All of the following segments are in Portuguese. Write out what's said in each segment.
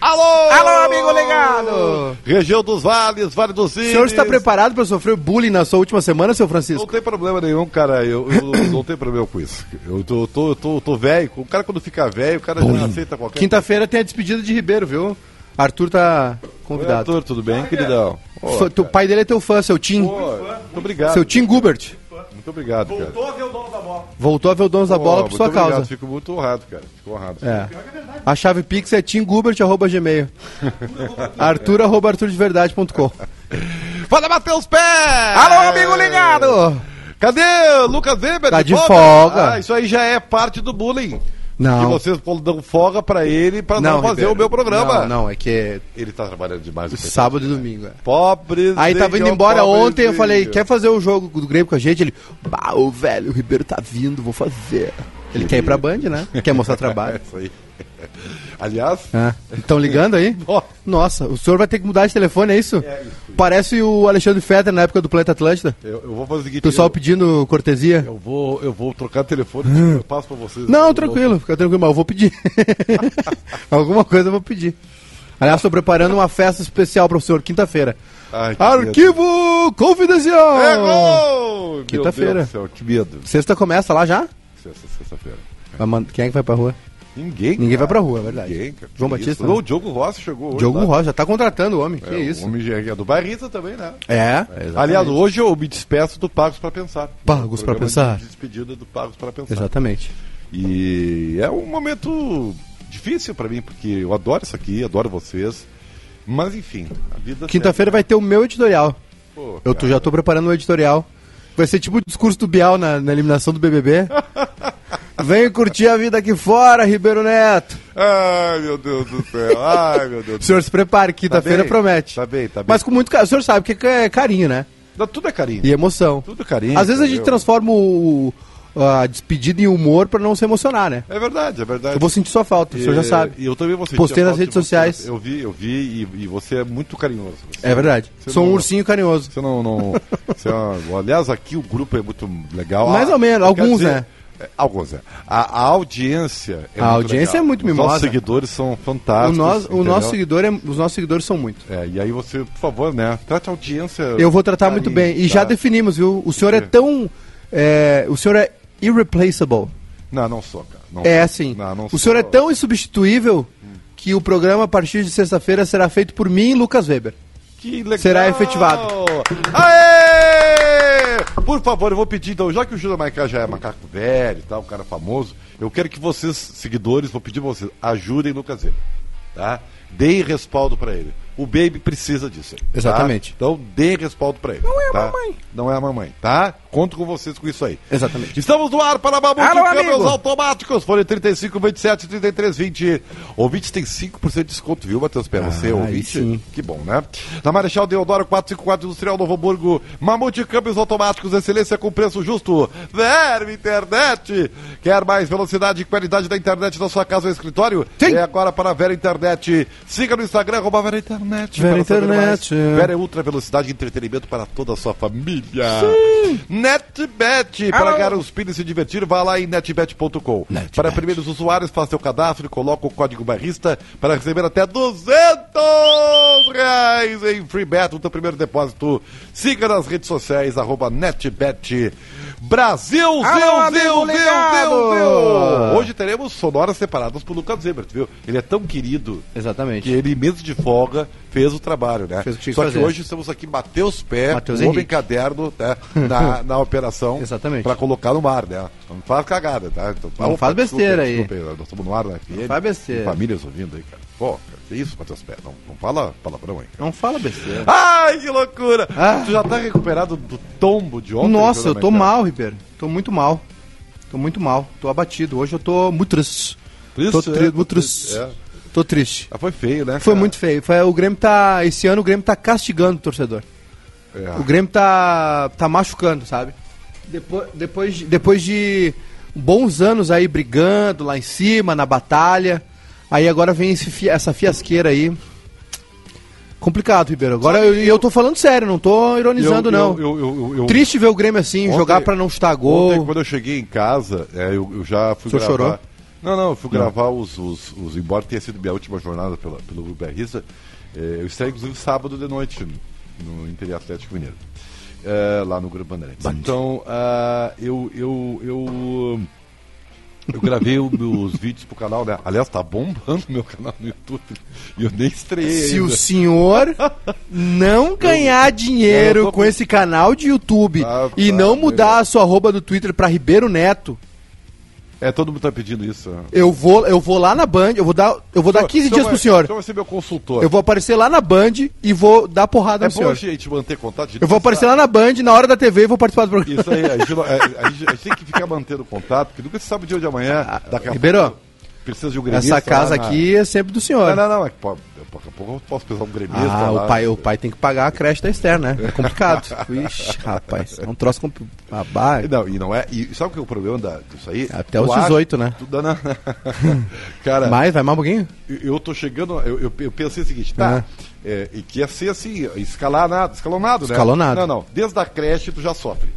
Alô! Alô, amigo ligado! Região dos Vales, Vale dos O senhor está preparado para sofrer bullying na sua última semana, seu Não Francisco? tem problema nenhum, cara. Eu, eu não tenho problema com isso. Eu tô, tô, tô, tô velho. O cara, quando fica velho, o cara já aceita qualquer Quinta-feira tem a despedida de Ribeiro, viu? Arthur tá Oi, convidado. Arthur, tudo bem, queridão? Fã- o pai dele é teu fã, seu Tim. pô, muito obrigado. Seu Tim Gubert. Muito obrigado, cara. a ver o dono da bola. Voltou a ver o Donos da Bola por sua obrigado, causa. Fico muito honrado, cara. Fico honrado. É. A chave Pix é timgubert.gmail. Arthur, arroba arturdeverdade.com. Fala, Matheus Pé! Alô, amigo ligado! Cadê o Lucas Weber? Tá de folga. Ah, isso aí já é parte do bullying. Não. Que vocês dão folga pra ele pra não, fazer Ribeiro. o meu programa. Não, não, é que é Ele tá trabalhando demais. sábado e domingo. é. Pobre. Aí tava indo embora ontem, eu falei, quer fazer o jogo do Grêmio com a gente? Ele, bah, ô velho, o Ribeiro tá vindo, vou fazer. Ele quer ir pra Band, né? Quer mostrar É trabalho. isso aí. Aliás, Estão ligando aí? Nossa, o senhor vai ter que mudar de telefone, é isso? Parece o Alexandre Fetter na época do Planeta Atlântida. eu, eu vou fazer o seguinte. Pessoal eu, pedindo cortesia. eu vou, eu vou trocar telefone, eu passo pra vocês. Não, tranquilo, fica tranquilo, mas eu vou pedir. Alguma coisa eu vou pedir. Aliás, estou preparando uma festa especial para o senhor, quinta-feira. Arquivo Confidencial! É Quinta-feira. Que medo. Sexta começa lá já? Sexta- Sexta-feira. Quem é que vai pra rua? Ninguém. Ninguém cara. vai pra rua, é verdade. Ninguém, cara. João Batista, né? O Diogo Rossi chegou hoje. Diogo tá? Rocha, já tá contratando o homem, que É, isso. O homem é do Barrita também, né? É, Aliás, hoje eu me despeço do Pagos para Pensar. Pagos programa Pensar. De despedida do Pagos para Pensar. Exatamente. E é um momento difícil para mim, porque eu adoro isso aqui, adoro vocês. Mas enfim, a vida. Quinta-feira vai ter o meu editorial. Pô, Eu tô, já tô preparando o editorial. Vai ser tipo o discurso do Bial na, na eliminação do BBB. Vem curtir a vida aqui fora, Ribeiro Neto. Ai, meu Deus do céu. Ai, meu Deus O senhor se prepare, quinta-feira bem, promete. tá bem, tá bem. Mas com muito carinho. O senhor sabe que é carinho, né? Tudo é carinho. E emoção. Tudo carinho. Às vezes a gente transforma o, a despedida em humor pra não se emocionar, né? É verdade, é verdade. Eu vou sentir sua falta, o senhor já E- sabe. E eu também vou sentir Postei nas redes você. sociais. Eu vi, eu vi, e, e você é muito carinhoso. Você- É verdade. Sou um não- ursinho carinhoso. Você não. não você é aliás, aqui o grupo é muito legal. Mais Ah, ou menos, alguns, né? Alguns, é. A, a audiência é A audiência legal. é muito Os nossos mimosa. seguidores são O, fantásticos. o entendeu? nosso seguidor é, os nossos seguidores são muito. É, e aí você, por favor, né? Trate a audiência. Eu vou tratar carinho, muito bem. E tá? já definimos, viu? O senhor é tão. é, o senhor é irreplaceable. Não, não sou, cara. Não É assim. Não, não o senhor é tão insubstituível que o programa, a partir de sexta-feira, será feito por mim e Lucas Weber. Que legal! Será efetivado. Aê! Por favor, eu vou pedir, então, já que o Júlio Maiká já é macaco velho e tal, um cara famoso, eu quero que vocês, seguidores, vou pedir pra vocês, ajudem Lucas Weber, tá? Deem respaldo pra ele. O Baby precisa disso. aí, tá? Exatamente. Então, deem respaldo pra ele. Não é a mamãe. Não é a mamãe, tá? Conto com vocês com isso aí. Exatamente. Estamos no ar para Mamute Alô, Câmbios amigo. Automáticos. Fone 35, 27, 33, 20. Ouvintes tem 5% de desconto, viu, Matheus Pé? Você é Ah, ouvinte? sim. Que bom, né? Na Marechal Deodoro 454 Industrial Novo Hamburgo. Mamute Câmbios Automáticos, excelência com preço justo. Verme Internet. Quer mais velocidade e qualidade da internet na sua casa ou escritório? Sim. É agora para a Vera Internet. Siga no Instagram, arroba Vera Internet. Vera saber mais. Internet. Vera é ultra velocidade e entretenimento para toda a sua família. NetBet, para ganhar os pins e se divertir, vá lá em netbet.com. NetBet. Para primeiros usuários, faça seu cadastro e coloque o código barrista para receber até 200 reais em free bet no seu primeiro depósito. Siga nas redes sociais, arroba NetBet. Brasil, Alô, Zeu, Zeu, Zeu! Zeu. Hoje teremos sonoras separadas por Lucas Zebert, viu? Ele é tão querido Exatamente. que ele, mesmo de folga, fez o trabalho, né? Fez o que que Só que fazer. hoje estamos aqui, Matheus Pé, Matheus o homem Henrique. caderno, né? na, na operação. Exatamente. Pra colocar no ar, né? Não faz cagada, tá? Então, Não faz besteira aí. desculpa nós estamos no ar na FM. faz besteira. Famílias ouvindo aí, cara. Pô, cara, que isso, Matheus Pé? Não, não fala palavrão aí. cara. Não fala besteira. Ai, que loucura! Ah. Tu já tá recuperado do tombo de ontem? Nossa, eu tô mal, Ribeiro. Tô muito mal. Tô muito mal. Tô abatido. Hoje eu tô muito triste. Isso, Tô é, tri- tô muito triste, triste. é. Tô triste. Ah, foi feio, né? Foi cara? muito feio. Foi, o Grêmio tá. Esse ano o Grêmio tá castigando o torcedor. É. O Grêmio tá, tá machucando, sabe? Depois, depois, de- depois de bons anos aí brigando lá em cima, na batalha. Aí agora vem esse essa fiasqueira aí. Complicado, Ribeiro. Agora eu, eu tô falando sério, não tô ironizando, Eu- não. eu- Triste ver o Grêmio assim, Ontem- jogar pra não chutar gol. Ontem, quando eu cheguei em casa, é, eu, já fui O senhor gravar. chorou? Não, não, eu fui gravar os, os, os- Embora tenha sido minha última jornada pela, pelo Grupo BRista, eh, eu estreio inclusive sábado de noite no Inter Atlético Mineiro. eh, lá no Grupo Bandeirantes. Então, ah, eu, eu, eu, eu gravei o- os vídeos pro canal, né? Aliás, tá bombando meu canal no YouTube. E eu nem estreiei Se o ainda. senhor não ganhar dinheiro eu tô com esse canal de YouTube Ah, e tá, não mudar beleza. a sua arroba do Twitter pra Ribeiro Neto, É, todo mundo tá pedindo isso. eu vou, eu vou lá na Band, eu vou dar, eu vou dar 15 Então dias vai- pro senhor. Então vai ser meu consultor. Eu vou aparecer lá na Band e vou dar porrada É no bom senhor. a gente manter contato. a Eu vou aparecer sabe. lá na Band, na hora da TV e vou participar do programa. Isso aí, a gente, é, a gente- a gente tem que ficar mantendo contato, porque nunca se sabe o dia de amanhã. A Ribeiro, pouco precisa de um gremista. Essa casa na- aqui é sempre do senhor. Não, não, não. É daqui a pouco eu posso precisar de um gremista. Ah, lá. o pai, o pai tem que pagar a creche da externa, né? É complicado. Ixi, rapaz, é um troço complicado. Ah, Não, e não é. E sabe o que é o problema da, disso aí? Até Tu os acha- 18, né? tu dá na- Cara, mais, vai mais um pouquinho? eu, eu tô chegando. Eu, eu, eu pensei o seguinte, tá? é, e que ia ser assim, escalonado, escalonado, né? Escalonado. Não, não. Desde a creche tu já sofre.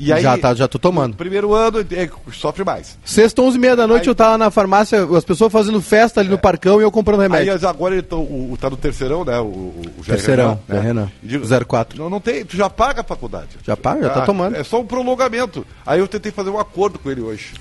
E aí, já, tá, já tô tomando. primeiro ano é, sofre mais. Sexta, 11 e meia da noite, Aí- eu tava na farmácia, as pessoas fazendo festa ali no parcão e eu comprando Aí remédio. agora ele tá, o, tá no terceirão, né? O, o, o Terceirão, Renan, Jair Renan. E digo, 04. Não, não tem, tu já paga a faculdade. Já paga, já tá Ah, tomando. É só um prolongamento. Aí eu tentei fazer um acordo com ele hoje.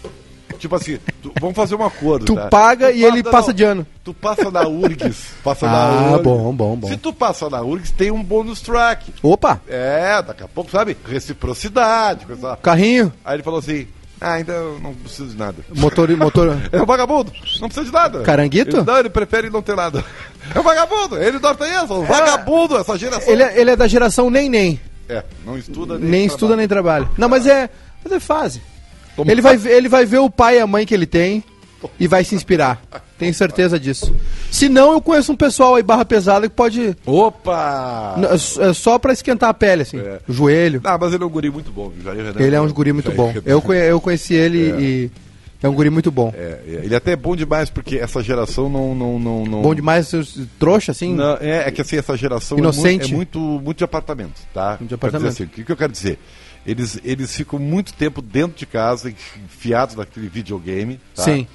Tipo assim, tu- vamos fazer um acordo. Tu tá? paga Tu e ele não, passa de ano. Tu passa na URGS. Passa Ah, na URGS. bom, bom, bom. Se tu passa na URGS, tem um bônus track. Opa, É, daqui a pouco, sabe? Reciprocidade, coisa. carrinho, Aí ele falou assim: Ah, ainda eu não preciso de nada. motor, motor. É um vagabundo, não precisa de nada. Caranguito? Ele, não, ele prefere não ter nada. É um vagabundo, ele tem isso, um vagabundo, essa geração. Ele, é- ele é da geração nem nem. É, não estuda Nem estuda trabalha. nem trabalha. Não, mas é, mas é fase. Toma- Ele vai, ver- ele vai ver o pai e a mãe que ele tem e vai se inspirar. Tenho certeza disso. Se não, eu conheço um pessoal aí barra pesada que pode. Opa! N- É só pra esquentar a pele, assim. É. O joelho. Ah, mas ele é um guri muito bom? Jair Renan. Ele é um guri muito Jair bom. Renan. Eu, conhe- eu conheci ele e. É um guri muito bom. É, é, ele até é bom demais, porque essa geração não. não, não, não Bom demais, trouxa, assim. Não, é, é que assim, essa geração é Inocente. muito, é muito, muito de apartamento, tá? Muito de Quer apartamento. assim, o que, que eu quero dizer? Eles, eles ficam muito tempo dentro de casa, enfiados naquele videogame, tá? Sim.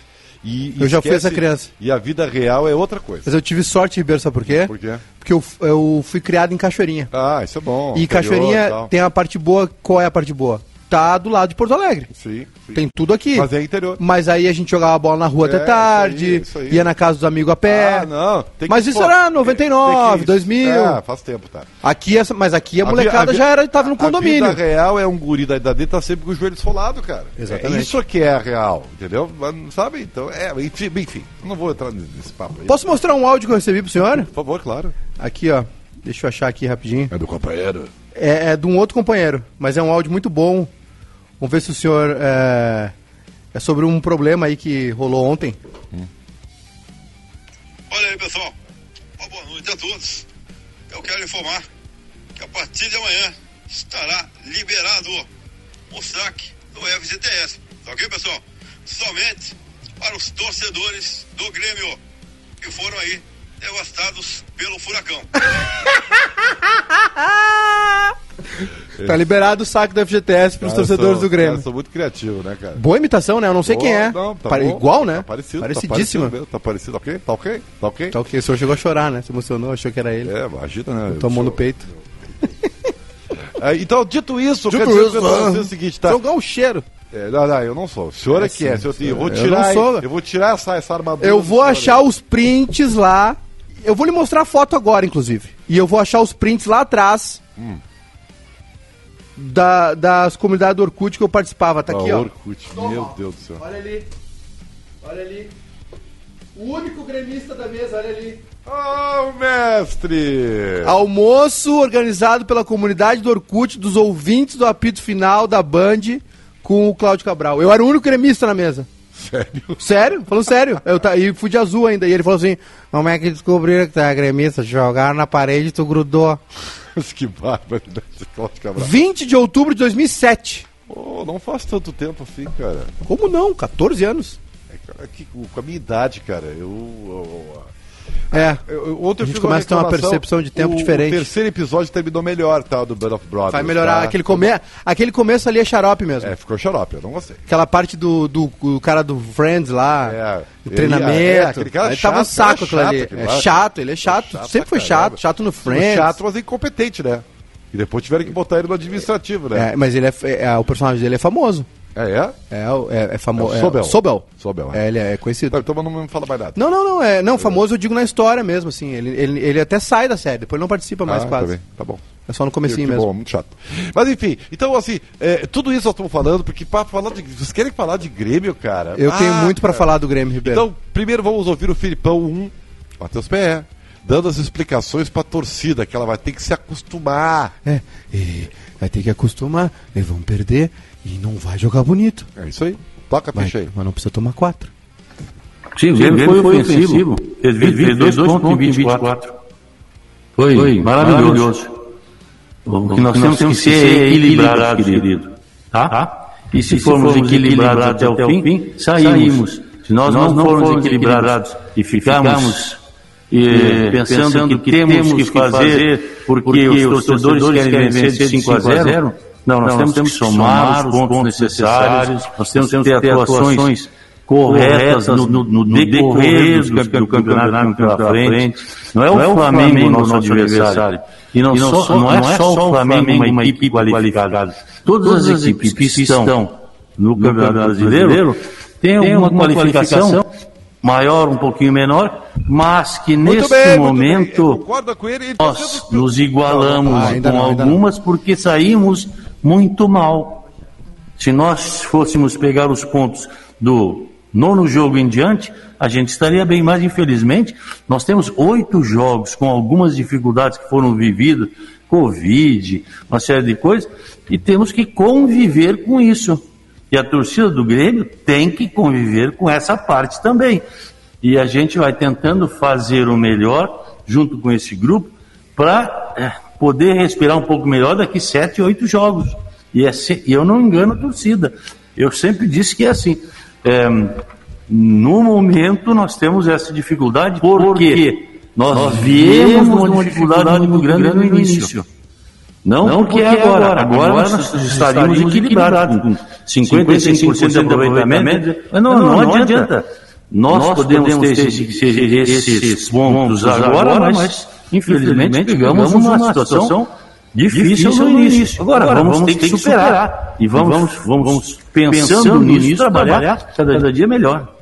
E, Eu já fui essa criança. E a vida real é outra coisa. Mas eu tive sorte, Ribeiro, sabe por quê? Por quê? Porque eu, eu fui criado em Cachoeirinha. Ah, isso é bom. e Cachoeirinha tem a parte boa. Qual é a parte boa? Tá do lado de Porto Alegre. Sim, sim. Tem tudo aqui. Mas é interior. Mas aí a gente jogava bola na rua É, até tarde, isso aí, isso aí. ia na casa dos amigos a pé. Ah, não. tem que- Mas isso pô, era tem- 99, tem que- 2000. Ah, faz tempo, tá. Aqui, essa, mas aqui a vi- molecada vi- já era, tava no condomínio. A vida real é um guri da idade dele tá sempre com o joelho esfolado, cara. Exatamente. É isso que é a real, entendeu? Mas, Sabe? Então, é, enfim, enfim, não vou entrar nesse papo aí. Posso mostrar um áudio que eu recebi pro senhor? Por favor, claro. Aqui, ó. Deixa eu achar aqui rapidinho. É do companheiro. É, é de um outro companheiro, mas é um áudio muito bom. Vamos ver se o senhor. É, é sobre um problema aí que rolou ontem. Olha aí, pessoal. Uma boa noite a todos. Eu quero informar que a partir de amanhã estará liberado o saque do FGTS. Tá ok, pessoal? Somente para os torcedores do Grêmio que foram aí devastados pelo furacão. Tá liberado o saque do FGTS pros Cara, torcedores sou- do Grêmio. Cara, sou muito criativo, né, cara? Boa imitação, né? Eu não sei quem é. Não, tá Pare-. Igual, né? Tá parecido. Parecidíssima. Tá parecido, tá parecido, ok? Tá ok? Tá ok? Tá ok, o senhor chegou a chorar, né? Se emocionou, achou que era ele. É, imagina, né? Tomou Eu no peito. É, então, dito isso, eu Dito quero dizer isso, você o seguinte, tá? Jogar o cheiro. É, não, não, eu não sou. O senhor é, É que é. sim, senhor, eu, vou eu tirar, não sou. eu vou tirar essa, essa armadura. Eu vou achar aí. os prints lá. Eu vou lhe mostrar a foto agora, inclusive. E eu vou achar os prints lá atrás. Hum. Da, das comunidades do Orkut que eu participava. Tá Ah, aqui, ó. Orkut, meu Deus do céu. Olha ali. Olha ali. O único gremista da mesa, olha ali. Oh, mestre! Almoço organizado pela comunidade do Orkut, dos ouvintes do apito final da Band com o Cláudio Cabral. Eu era o único gremista na mesa. Sério? Sério? Falando sério. Eu ta- e fui de azul ainda. E ele falou assim: Como é que descobriram que tu é gremista? Jogaram na parede e tu grudou. Que barbaridade, Cláudio Cabral. 20 de outubro de 2007. Oh, não faz tanto tempo assim, cara. Como não? 14 anos. É, cara, que, com a minha idade, cara, eu. eu-. Eu- eu- Ontem eu A começa a ter uma percepção de tempo o, diferente. O terceiro episódio terminou melhor, tá? Do Band of Brothers. Vai melhorar. tá? Aquele, come... Aquele começo ali é xarope mesmo. É, ficou xarope, eu não gostei. Aquela parte do, do, do cara do Friends lá, É, ele- treinamento. é, cara aí tava um chato, saco cara aquilo ali. É lá. chato, ele é chato. Chato Sempre foi caramba. chato, chato no Friends. Chato, mas incompetente, né? E depois tiveram que botar ele no administrativo, né? É, mas ele é, é- o personagem dele é famoso. É, é? É, é, é famoso. É o Sobel. Sobel. Sobel, é. É, ele é conhecido. Então não me fala mais nada. Não, não, não. É, não, famoso eu digo na história mesmo, assim. Ele, ele, ele até sai da série, depois não participa mais ah, quase. Tá, bem, tá bom. É só no comecinho mesmo. Bom, muito chato. Mas enfim, então assim, é, tudo isso nós estamos falando, porque para falar de. Vocês querem falar de Grêmio, cara? Eu tenho Ah, muito pra cara. falar do Grêmio Ribeiro. Então, primeiro vamos ouvir o Filipão 1, Matheus PE, dando as explicações pra torcida, que ela vai ter que se acostumar. É, e vai ter que acostumar, eles vão perder e não vai jogar bonito. É isso aí. Toca a ficha aí. mas não precisa tomar quatro. Sim, o Grêmio foi, ofensivo. Fez 22 pontos em 24. Foi, maravilhoso. O que nós temos que ser é equilibrados, querido. Tá? E se formos equilibrados até o fim, saímos. Se nós não formos equilibrados e ficarmos eh, pensando que temos que fazer porque os torcedores querem vencer de 5 a 0, não, nós temos que somar os pontos necessários, nós temos que ter atuações corretas no, no, no decorrer do, campe- do campeonato pela frente. Não é o Flamengo o nosso adversário. E não, só, não é só o Flamengo uma equipe qualificada. Todas as equipes que estão no Campeonato Brasileiro têm alguma qualificação, maior, um pouquinho menor, mas que Muito neste bem, momento ele. nós nos igualamos Ah, com não, não. algumas porque saímos muito mal. Se nós fôssemos pegar os pontos do nono jogo em diante, a gente estaria bem, mas infelizmente nós temos oito jogos com algumas dificuldades que foram vividas, Covid, uma série de coisas, e temos que conviver com isso. E a torcida do Grêmio tem que conviver com essa parte também. E a gente vai tentando fazer o melhor junto com esse grupo para poder respirar um pouco melhor daqui sete, oito jogos. E, é se- e eu não engano a torcida. Eu sempre disse que é assim. é, no momento nós temos essa dificuldade porque nós viemos uma dificuldade muito grande no início. Não, porque é agora. Agora nós estaríamos equilibrados, com 55% de aproveitamento. Mas não, não, adianta. Nós podemos ter esses, esses pontos agora, mas infelizmente pegamos uma situação difícil no início. Agora, vamos ter que superar. E vamos, vamos, vamos pensando nisso, trabalhar cada dia melhor.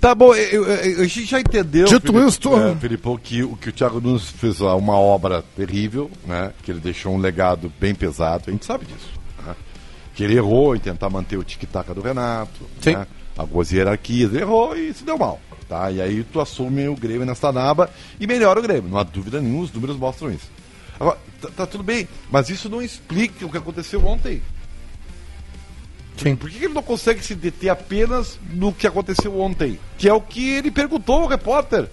Tá bom, eu- eu- a gente já entendeu. Dito Felipe- isto- é, Filipão, que, o- que o Thiago Nunes fez ó, uma obra terrível, né? Que ele deixou um legado bem pesado, a gente sabe disso. né? Que ele errou em tentar manter o tic-tac do Renato, Sim. né? Algumas hierarquias, errou e se deu mal. Tá? E aí tu assume o Grêmio nessa naba e melhora o Grêmio. Não há dúvida nenhuma, os números mostram isso. Agora, tá, tá tudo bem, mas isso não explica o que aconteceu ontem. Sim. Por que ele não consegue se deter apenas no que aconteceu ontem? Que é o que ele perguntou ao repórter.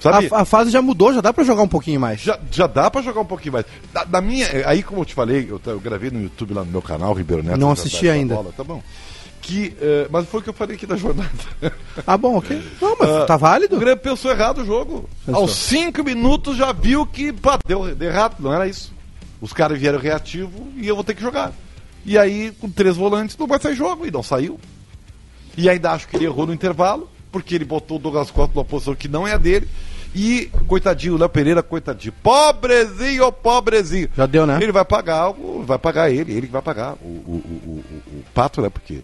Sabe? A, a fase já mudou, já dá pra jogar um pouquinho mais. Já, já dá pra jogar um pouquinho mais. Da, da minha, aí como eu te falei, eu, eu gravei no YouTube lá no meu canal, Ribeiro Neto. Não assisti da ainda. Bola, tá bom. Que, eh, mas foi o que eu falei aqui da jornada. Ah, bom, ok. Não, mas Ah, tá válido? O Grêmio pensou errado o jogo. Pensou. Aos cinco minutos já viu que pá, deu, deu errado, não era isso. Os caras vieram reativo e eu vou ter que jogar. E aí, com três volantes, não vai sair jogo. E não saiu. E ainda acho que ele errou no intervalo, porque ele botou o Douglas Costa numa posição que não é a dele. E, coitadinho, o Léo Pereira, coitadinho. Pobrezinho, pobrezinho. Já deu, né? Ele vai pagar, vai pagar ele, ele que vai pagar o, o, o, o- o pato, né? Porque,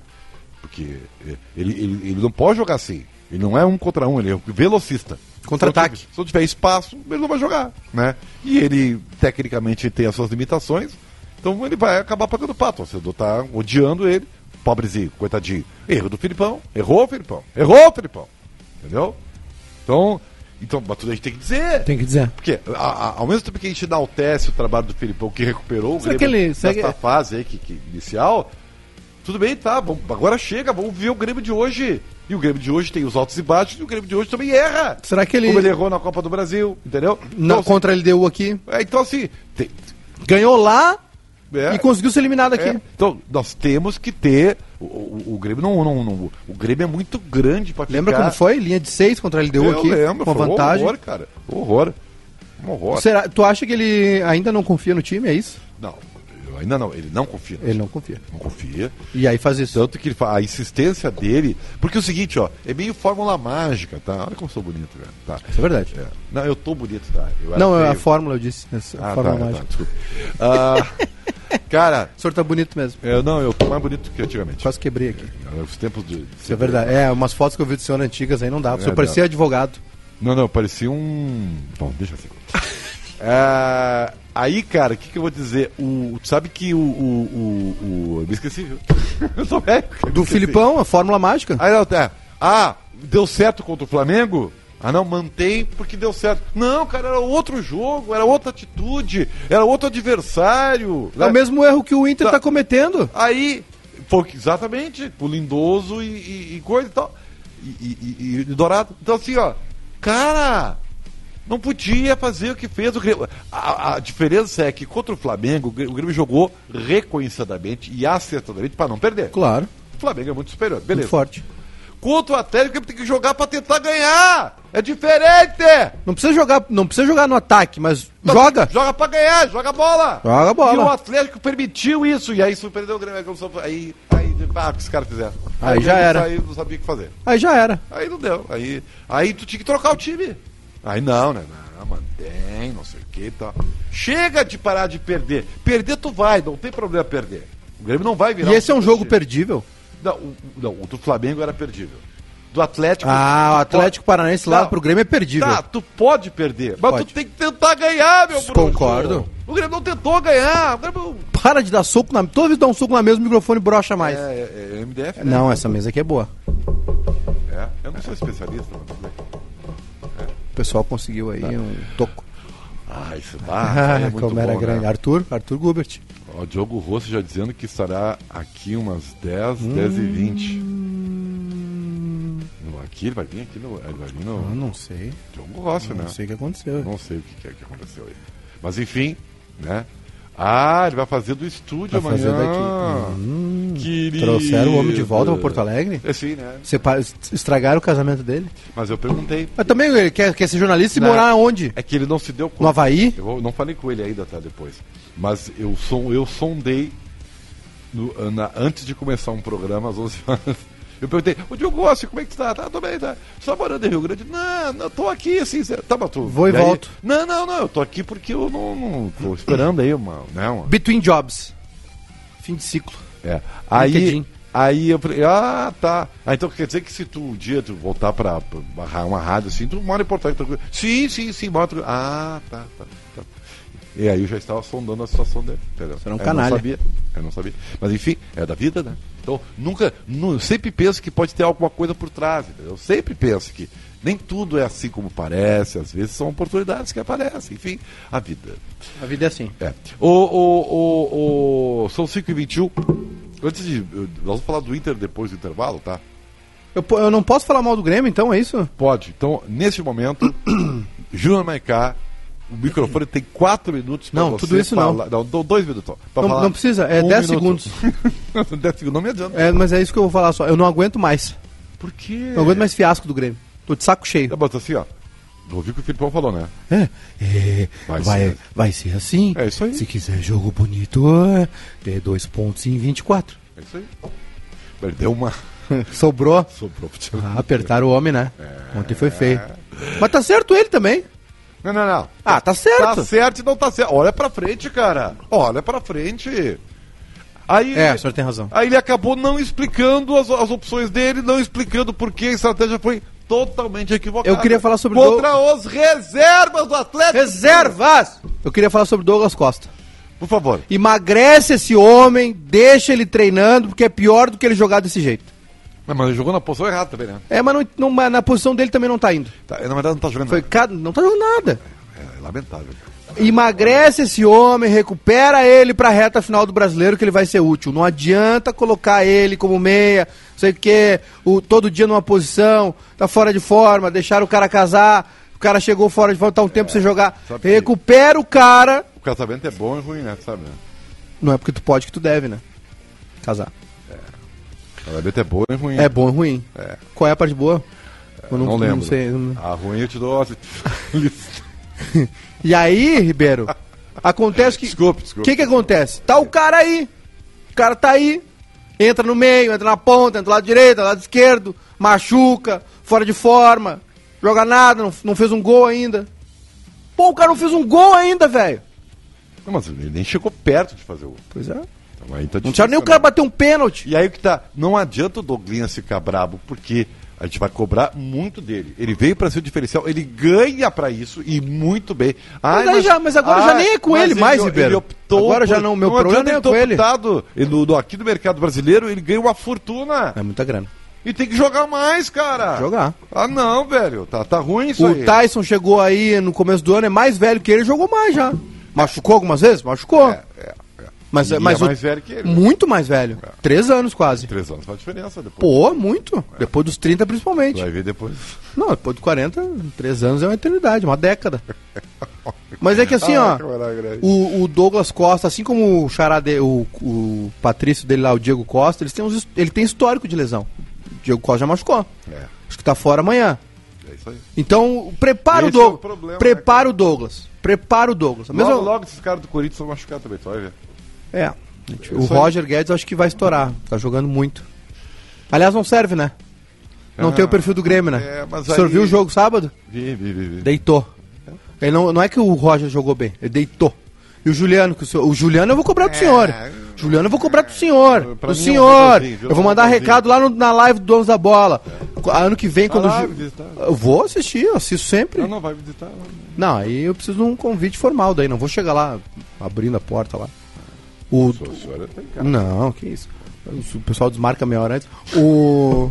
porque é, ele, ele, ele não pode jogar assim. Ele não é um contra um, ele é um velocista. Contra-ataque. Se não tiver- espaço, ele não vai jogar, né? E ele, tecnicamente, tem as suas limitações, então ele vai acabar pagando pato. O torcedor tá odiando ele, pobrezinho, coitadinho. Erro do Filipão, errou, Filipão, errou, Filipão. Entendeu? Então, então mas tudo a gente tem que dizer. Tem que dizer. Porque a- a- ao mesmo tempo que a gente enaltece o trabalho do Filipão, que recuperou o Grêmio ele- nessa que- fase aí que, que inicial, tudo bem, tá, vamos, agora chega, vamos ver o Grêmio de hoje. E o Grêmio de hoje tem os altos e baixos, e o Grêmio de hoje também erra. Será que ele- Como ele errou na Copa do Brasil, entendeu? Na, Então, contra a LDU aqui. é, então assim, tem- Ganhou lá É. E conseguiu ser eliminado aqui. É, então, nós temos que ter. O, o, o Grêmio não, não, não- O Grêmio é muito grande pra Lembra ficar... quando foi? Linha de 6 contra a LDU Eu aqui, lembro, com foi um vantagem. horror, cara. Horror. Um horror. Será, tu acha que ele ainda não confia no time, é isso? Não, ainda não. Ele não confia. Ele não confia. Não confia. E aí faz isso. Tanto que ele a insistência dele. Porque é o seguinte, ó, é meio fórmula mágica, tá? Olha como eu sou bonito, velho. Tá. Isso é verdade. É. Não, eu tô bonito, tá? Não, é a feio. fórmula, eu disse. Essa Ah, fórmula tá, tá, mágica. desculpa. Ah, cara, O senhor tá bonito mesmo. eu, não, eu tô mais bonito que antigamente. Quase quebrei aqui. Os tempos de. Isso é verdade. É, umas fotos que eu vi do senhor antigas aí não dava. O senhor É, parecia advogado. Não, não, parecia um. Bom, deixa assim. É, aí, cara, o que, que eu vou dizer? O, tu sabe que o. o, o, o- eu me esqueci, viu? Eu sou velho. Do esqueci. Filipão, a fórmula mágica. Aí não, é, ah, deu certo contra o Flamengo? Ah, não, mantém porque deu certo. Não, cara, era outro jogo, era outra atitude, era outro adversário. É o mesmo erro que o Inter Tá. tá cometendo. Aí, foi exatamente, o Lindoso e, e- e coisa e tal. E- e- e Dourado. Então, assim, ó, cara, não podia fazer o que fez o Grêmio. A, a diferença é que contra o Flamengo, o Grêmio jogou reconhecidamente e acertadamente para não perder. Claro, O Flamengo é muito superior, muito beleza. forte. Contra o Atlético, o Grêmio tem que jogar para tentar ganhar. É diferente. Não precisa jogar, não precisa jogar no ataque, mas Não, joga. Joga pra ganhar, joga bola. Joga bola. E o Atlético permitiu isso. E aí surpreendeu o Grêmio. Aí, aí, ah, o que os caras fizeram. Aí o já era. Aí não sabia o que fazer. Aí já era. Aí não deu. Aí, aí tu tinha que trocar o time. Aí não, né? Não, mantém, não sei o que e tal. Chega de parar de perder. Perder tu vai, não tem problema perder. O Grêmio não vai virar. E esse é um jogo time. perdível. Não, o, não, o do Flamengo era perdível. Do Atlético. Ah, o Atlético Paranaense lá Tá. pro Grêmio é perdível. Tá, tu pode perder, mas Pode. tu tem que tentar ganhar, meu bruxo. Concordo. O Grêmio não tentou ganhar. O Grêmio... Para de dar soco na. Toda vez que dá um soco na mesa, o microfone brocha mais. É, é, é MDF, né? Não, essa mesa aqui é boa. É, eu não sou especialista. Mas... pessoal conseguiu aí um toco. Ah, isso ah, é muito Como era bom, grande. Né? Arthur, Arthur Gubert. O Diogo Rosso já dizendo que estará aqui umas 10, 10 e 20. No- Aqui, ele vai vir aqui no. Ele vai vir no. Eu não sei. Diogo Rossi, né? Não sei o que aconteceu. Não sei o que, que é que aconteceu aí. Mas enfim, né? Ah, ele vai fazer do estúdio Vai fazer amanhã. daqui. Hum, Querido. trouxeram o homem de volta pra Porto Alegre? É sim, né? Estragaram o casamento dele? Mas eu perguntei. Mas também ele quer, quer ser jornalista e Não. morar onde? É que ele não se deu conta. No Havaí? Eu não falei com ele ainda, tá? Depois. Mas eu, son, eu sondei no- na- antes de começar um programa às 11 horas. Eu perguntei, ô Diogo Rossi, como é que tu tá? Tá, tô bem, tá? Você tá morando em Rio Grande? Não, não, tô aqui, assim, tá, mas tu... Vou e aí- volto. Não, não, não, eu tô aqui porque eu não, não tô esperando aí uma, né, uma... Between Jobs. Fim de ciclo. É. Aí, LinkedIn. aí eu falei, ah, tá. Ah, então quer dizer que se tu um dia tu voltar pra, pra uma rádio assim, tu mora em Porto Alegre. tranquilo. Sim, sim, sim, mora. tranquilo. Ah, tá, tá, tá. E aí eu já estava sondando a situação dele. Entendeu? Você era um Eu canalha. não sabia. Eu não sabia. Mas enfim, é da vida, né? Então, nunca. sempre penso que pode ter alguma coisa por trás, entendeu? Eu sempre penso que nem tudo é assim como parece, às vezes são oportunidades que aparecem. Enfim, a vida. A vida é assim. É. O, o, o, o, são 5h21. Antes de. Nós vamos falar do Inter depois do intervalo, tá? Eu, eu não posso falar mal do Grêmio, então, é isso? Pode. Então, nesse momento, Júnior Maicá, o microfone tem 4 minutos pra Não, você tudo isso não. falar. Não, dou dois minutos. Não, falar não precisa, é um 10 minuto. segundos. 10 segundos, não me adianta. É, mas é isso que eu vou falar só. Eu não aguento mais. Por quê? Não aguento mais fiasco do Grêmio. Tô de saco cheio. Tá, mas assim, ó. Ouviu o que o Filipão falou, né? É, é, Vai vai, ser. vai ser assim. É isso aí. Se quiser jogo bonito, é, é dois pontos em 24. É isso aí. Ele deu uma. Sobrou. Sobrou. Ah, apertaram o homem, né? É. Ontem foi feio. Mas tá certo ele também. Não, não, não. Ah, tá certo. Tá certo e não tá certo. Olha pra frente, cara. Olha pra frente. Aí, É, o senhor tem razão. aí ele acabou não explicando as, as opções dele, não explicando por que a estratégia foi totalmente equivocada. Eu queria falar sobre Contra os reservas do Atlético. Reservas! Eu queria falar sobre Douglas Costa. Por favor. Emagrece esse homem, deixa ele treinando, porque é pior do que ele jogar desse jeito. Não, mas ele jogou na posição errada também, né? É, mas não- não- na posição dele também não tá indo. Tá, na verdade não tá jogando Foi nada. não tá jogando nada. É, lamentável. Emagrece esse homem, recupera ele pra reta final do brasileiro que ele vai ser útil. Não adianta colocar ele como meia, não sei o que, todo dia numa posição, tá fora de forma, deixar o cara casar, o cara chegou fora de forma, tá um tempo sem jogar. sabe que- Recupera o cara. O casamento é bom e ruim, né? Sabe, né? Não é porque tu pode que tu deve, né? Casar. Casamento é boa e ruim. É bom e ruim. É. Qual é a parte boa? Eu não, lembro. sei. não- A ruim eu te dou. E aí, Ribeiro, acontece que. Desculpe, O desculpe. que que acontece? Tá o cara aí. O cara tá aí. Entra no meio, entra na ponta, entra do lado direito, do lado esquerdo, machuca, fora de forma, joga nada, não, não fez um gol ainda. Pô, o cara não fez um gol ainda, velho. Não, mas ele nem chegou perto de fazer o. Pois é. Aí tá Não tinha nem o cara bater um pênalti. E aí o que tá. Não adianta o Douglas ficar brabo, porque a gente vai cobrar muito dele. Ele veio pra ser o diferencial, ele ganha pra isso e muito bem. Mas Ai, aí já- mas agora já nem é com mas ele mais, ele, Ribeiro. Ele optou Agora já não- meu problema adianta nem é com ele. optado. Ele, no- aqui no mercado brasileiro, ele ganha uma fortuna. É muita grana. E tem que jogar mais, cara. Jogar. Ah, não, velho. Tá, tá ruim isso O aí. Tyson chegou aí no começo do ano, é mais velho que ele, jogou mais já. Machucou algumas vezes? Machucou. É. Mas, E mas é o- mais velho que ele. né? Muito mais velho. Três anos quase. Três anos faz diferença depois. Pô, muito. Depois dos 30 principalmente. Vai ver depois. Não, depois dos 40, três anos é uma eternidade, uma década. Mas é que assim, Ah, ó, grande. o, o Douglas Costa, assim como o Charade, o, o Patrício dele lá, o Diego Costa, eles têm uns, ele tem histórico de lesão. O Diego Costa já machucou. É, Acho que tá fora amanhã. é isso aí. Então, prepara o Esse é o Douglas. problema, prepara o Douglas. Prepara o Douglas. Logo, logo esses caras do Corinthians vão machucar também, tu vai ver. É. O. Roger Guedes acho que vai estourar. Tá jogando muito. Aliás, não serve, né? Não Ah, tem o perfil do Grêmio, né? é, mas o senhor aí- viu o jogo sábado? Vi, vi, vi. vi. Deitou. Ele não, não é que o Roger jogou bem, ele deitou. E o Juliano, que o, senhor, o Juliano eu vou cobrar do senhor. Juliano eu vou cobrar do senhor. Do é senhor. jogadorzinho, viu? eu vou mandar recado lá no- na live do Donos da Bola. Ano que vem, quando. lá, visitar. Eu vou assistir, eu assisto sempre. Não, não, vai visitar. Não, aí eu preciso de um convite formal daí. Não vou chegar lá abrindo a porta lá. O, O senhor tem cara. não, que isso. O pessoal desmarca meia hora antes. O.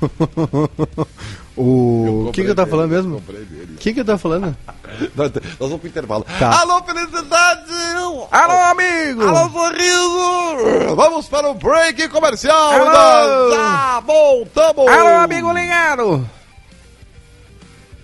o. O que, que eu tava falando mesmo? O que, que eu tava falando? Nós, nós vamos pro intervalo. Tá. Alô, felicidade! Alô, amigo! Alô, sorriso! Vamos para o break comercial! Alô! nós já voltamos! ligado!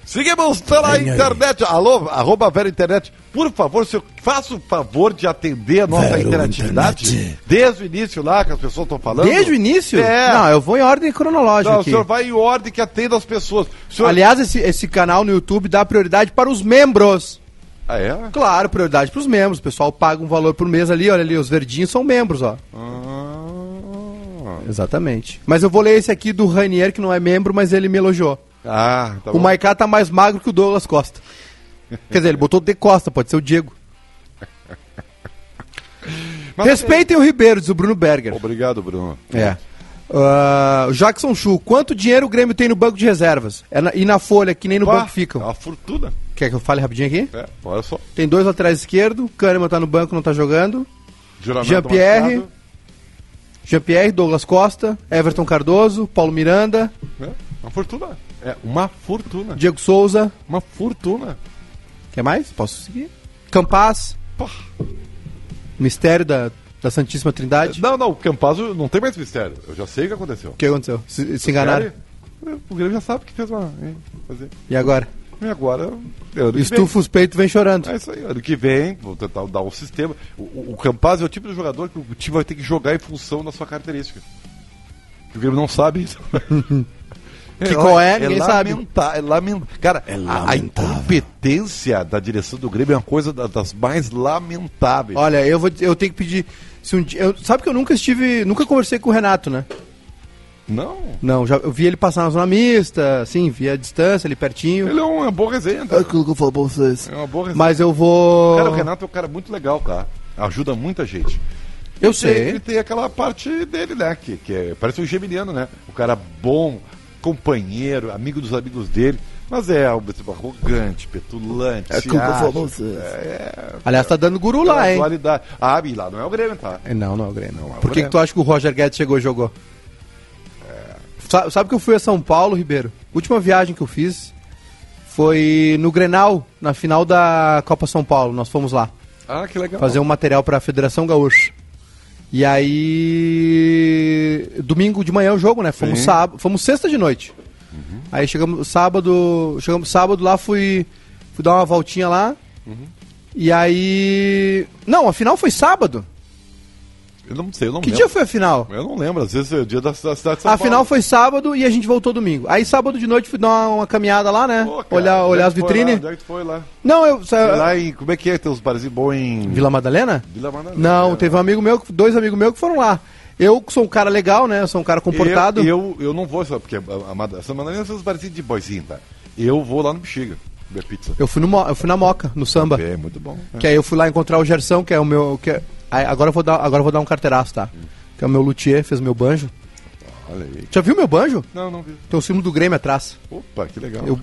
Seguimos pela internet. Alô, arroba Vera Internet. Por favor, senhor, faça o favor de atender a nossa Vero interatividade. Internet. Desde o início lá que as pessoas estão falando. Desde o início? É. Não, eu vou em ordem cronológica Não, o aqui. senhor vai em ordem que atenda as pessoas. O senhor... Aliás, esse, esse canal no YouTube dá prioridade para os membros. Ah, é? Claro, prioridade para os membros. O pessoal paga um valor por mês ali, olha ali, os verdinhos são membros, ó. Ah, Exatamente. Mas eu vou ler esse aqui do Rainier, que não é membro, mas ele me elogiou. Ah, tá o. Maiká tá mais magro que o Douglas Costa. Quer dizer, ele botou de Costa, pode ser o Diego. Mas- Respeitem o Ribeiro, diz o Bruno Berger. Obrigado, Bruno. É. Ah, Jackson Chu, quanto dinheiro o Grêmio tem no banco de reservas? É na- e na folha, que nem no Pá, banco ficam. Uma fortuna. Quer que eu fale rapidinho aqui? É, olha só. Tem dois laterais esquerdo, Kahneman tá no banco, não tá jogando. Jean-Pierre. Jean-Pierre, Douglas Costa, Everton Cardoso, Paulo Miranda, É, uma fortuna. É, uma fortuna. Diego Souza. Uma fortuna. Quer mais? Posso seguir? Campaz, Pá. Mistério da, da Santíssima Trindade. Não, não, o Campazzo não tem mais mistério. Eu já sei o que aconteceu. O que aconteceu? Se, se enganaram? O Grêmio já sabe que fez uma. hein, fazer. E agora? E agora. vem. Estufa os peitos vem chorando. É isso aí. Ano que vem, vou tentar dar um sistema. O, o, o Campazzo é o tipo de jogador que o time vai ter que jogar em função da sua característica. Que o Grêmio não sabe isso. Que qual é, ninguém sabe. lamenta- É lamentável. Cara, É a- incompetência da direção do Grêmio é uma coisa da- das mais lamentáveis. Olha, eu vou eu tenho que pedir. Se um dia, eu- sabe que eu nunca estive. Nunca conversei com o Renato, né? Não. Não, já, eu vi ele passar na zona mista, assim, vi a distância ali pertinho. Ele é uma boa resenha. tá? aquilo que eu falo pra vocês. É uma boa resenha. Mas eu vou. Cara, o Renato é um cara muito legal, tá? Ajuda muita gente. Eu Ele tem- Ele sei. tem aquela parte dele, né? Que, que é, parece um geminiano, né? O cara bom, companheiro, amigo dos amigos dele. Mas é mesmo tempo arrogante, petulante. É acha. falo pra vocês. Aliás, tá dando guru lá, hein? Dualidade. Ah, e lá não é o Grêmio, tá? É, Não, não é o Grêmio. Não é o Por que, Grêmio. que tu acha que o Roger Guedes chegou e jogou? Sa- Sabe que eu fui a São Paulo, Ribeiro? Última viagem que eu fiz foi no Grenal, na final da Copa São Paulo. Nós fomos lá Ah, que legal. fazer um material pra Federação Gaúcha. E aí. Domingo de manhã é o jogo, né? Fomos Sim. sábado. Fomos sexta de noite. Aí chegamos sábado. Chegamos sábado lá, fui. Fui dar uma voltinha lá. E aí. Não, a final foi sábado. Eu não sei, eu não Que lembro. dia foi a final? Eu não lembro, às vezes é o dia da, da cidade de São A Paulo. final foi sábado e a gente voltou domingo. Aí sábado de noite fui dar uma, uma caminhada lá, né? Pô, cara, olhar onde olhar é as que foi vitrines. Onde é que tu foi lá? Não, eu. sa- Foi lá em. Como é que é? Tem uns barzinhos bons em. Vila Madalena? Vila Madalena. Não, teve um amigo meu, dois amigos meus que foram lá. Eu que sou um cara legal, né? Eu sou um cara comportado. Eu, eu, eu não vou, só porque a, a, essa Madalena são uns barzinhos de boizinho, tá? Eu vou lá no Bexiga, comer pizza. Eu fui, no, Mo- eu fui na Moca, no samba. É, muito bom. Que aí eu fui lá encontrar o Gersão, que é o meu. Que é- agora, eu vou dar, agora eu vou dar um carteiraço, tá? Que é o meu luthier, fez meu banjo. Olha aí. Já viu meu banjo? Não, não vi. Tem o símbolo do Grêmio atrás. Opa, que legal. Eu-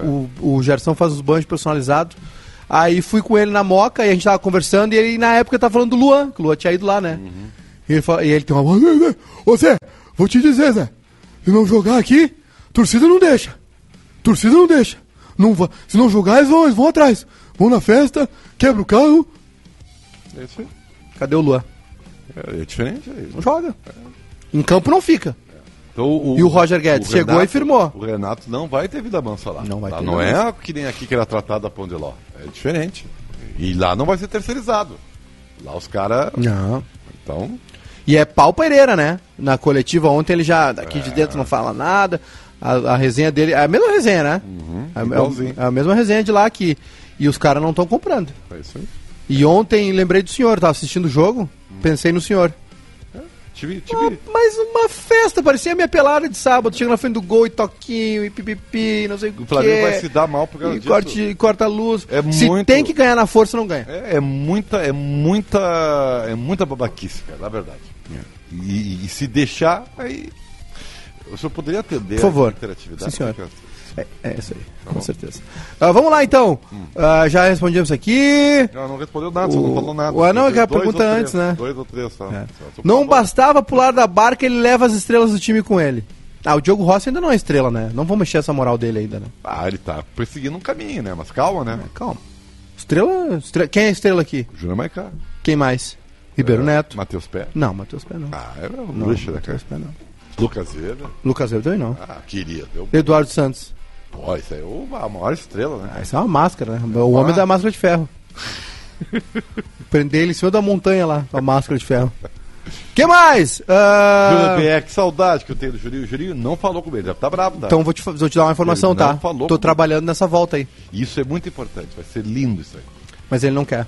o, o Gerson faz os banjos personalizados. Aí fui com ele na Moca e a gente tava conversando e ele na época tava falando do Luan, que o Luan tinha ido lá, né? E, ele fala- e ele tem uma voz. "Zé, Zé, Ô Zé, vou te dizer, Zé. Se não jogar aqui, torcida não deixa. Torcida não deixa. Não va- se não jogar, eles vão, eles vão atrás. Vão na festa, quebra o carro. É isso aí. Cadê o Luan? É, é diferente. É. Não joga. Em campo não fica. Então, o, E o Roger Guedes chegou e firmou. O Renato não vai ter vida mansa lá. Não vai Lá ter Não é que nem aqui que era tratado a pão de ló. É diferente. E lá não vai ser terceirizado. Lá os caras. Não. Então. E é pau Pereira, né? Na coletiva ontem ele já, daqui de dentro não fala nada. A, a resenha dele, é a mesma resenha, né? é, é o- igualzinho. é a mesma resenha de lá aqui. E os caras não estão comprando. É isso aí. E ontem lembrei do senhor, tava assistindo o jogo, pensei no senhor. Tive, tive, mas uma festa, parecia a minha pelada de sábado, chega na frente do gol e toquinho, e pipipi, não sei o que. o Flamengo vai se dar mal por causa E disso. corte, corta a luz. É se muito- tem que ganhar na força, não ganha. É, é muita, é muita, é muita babaquice, cara, na verdade. E, e se deixar, aí. O senhor poderia atender Por favor. a interatividade? Sim, senhor. Fica- É, é isso aí, com certeza. Ah, vamos lá então. Ah, já respondemos aqui. Não, não respondeu nada, você não O- falou nada. o- ah, não, é que a pergunta três, antes, né? Dois ou três, tá. É. Não bastava pular da barca, ele leva as estrelas do time com ele. Ah, o Diogo Rossi ainda não é estrela, né? Não vamos mexer essa moral dele ainda, né? Ah, ele tá perseguindo um caminho, né? Mas calma, né? Calma. Estrela, estre- Quem é estrela aqui? Júnior Maicá. Quem mais? Ribeiro Neto. Matheus Pé. Não, Matheus Pé não. Ah, é não, luxo, né, cara? Matheus Pé não. Lucas Weber. Lucas também não. Ah, queria. Deu... Eduardo Santos. Pô, isso aí é a maior estrela, né? Ah, isso é uma máscara, né? O homem da máscara de ferro. Prender ele em cima da montanha lá, com a máscara de ferro. que mais? Ah, BR, que saudade que eu tenho do Jurinho. O Jurinho não falou com ele, deve tá bravo, tá? então vou te, vou te dar uma informação, Ele tá? falou Tô trabalhando nessa volta aí. Isso é muito importante, vai ser lindo isso aí. Mas ele não quer.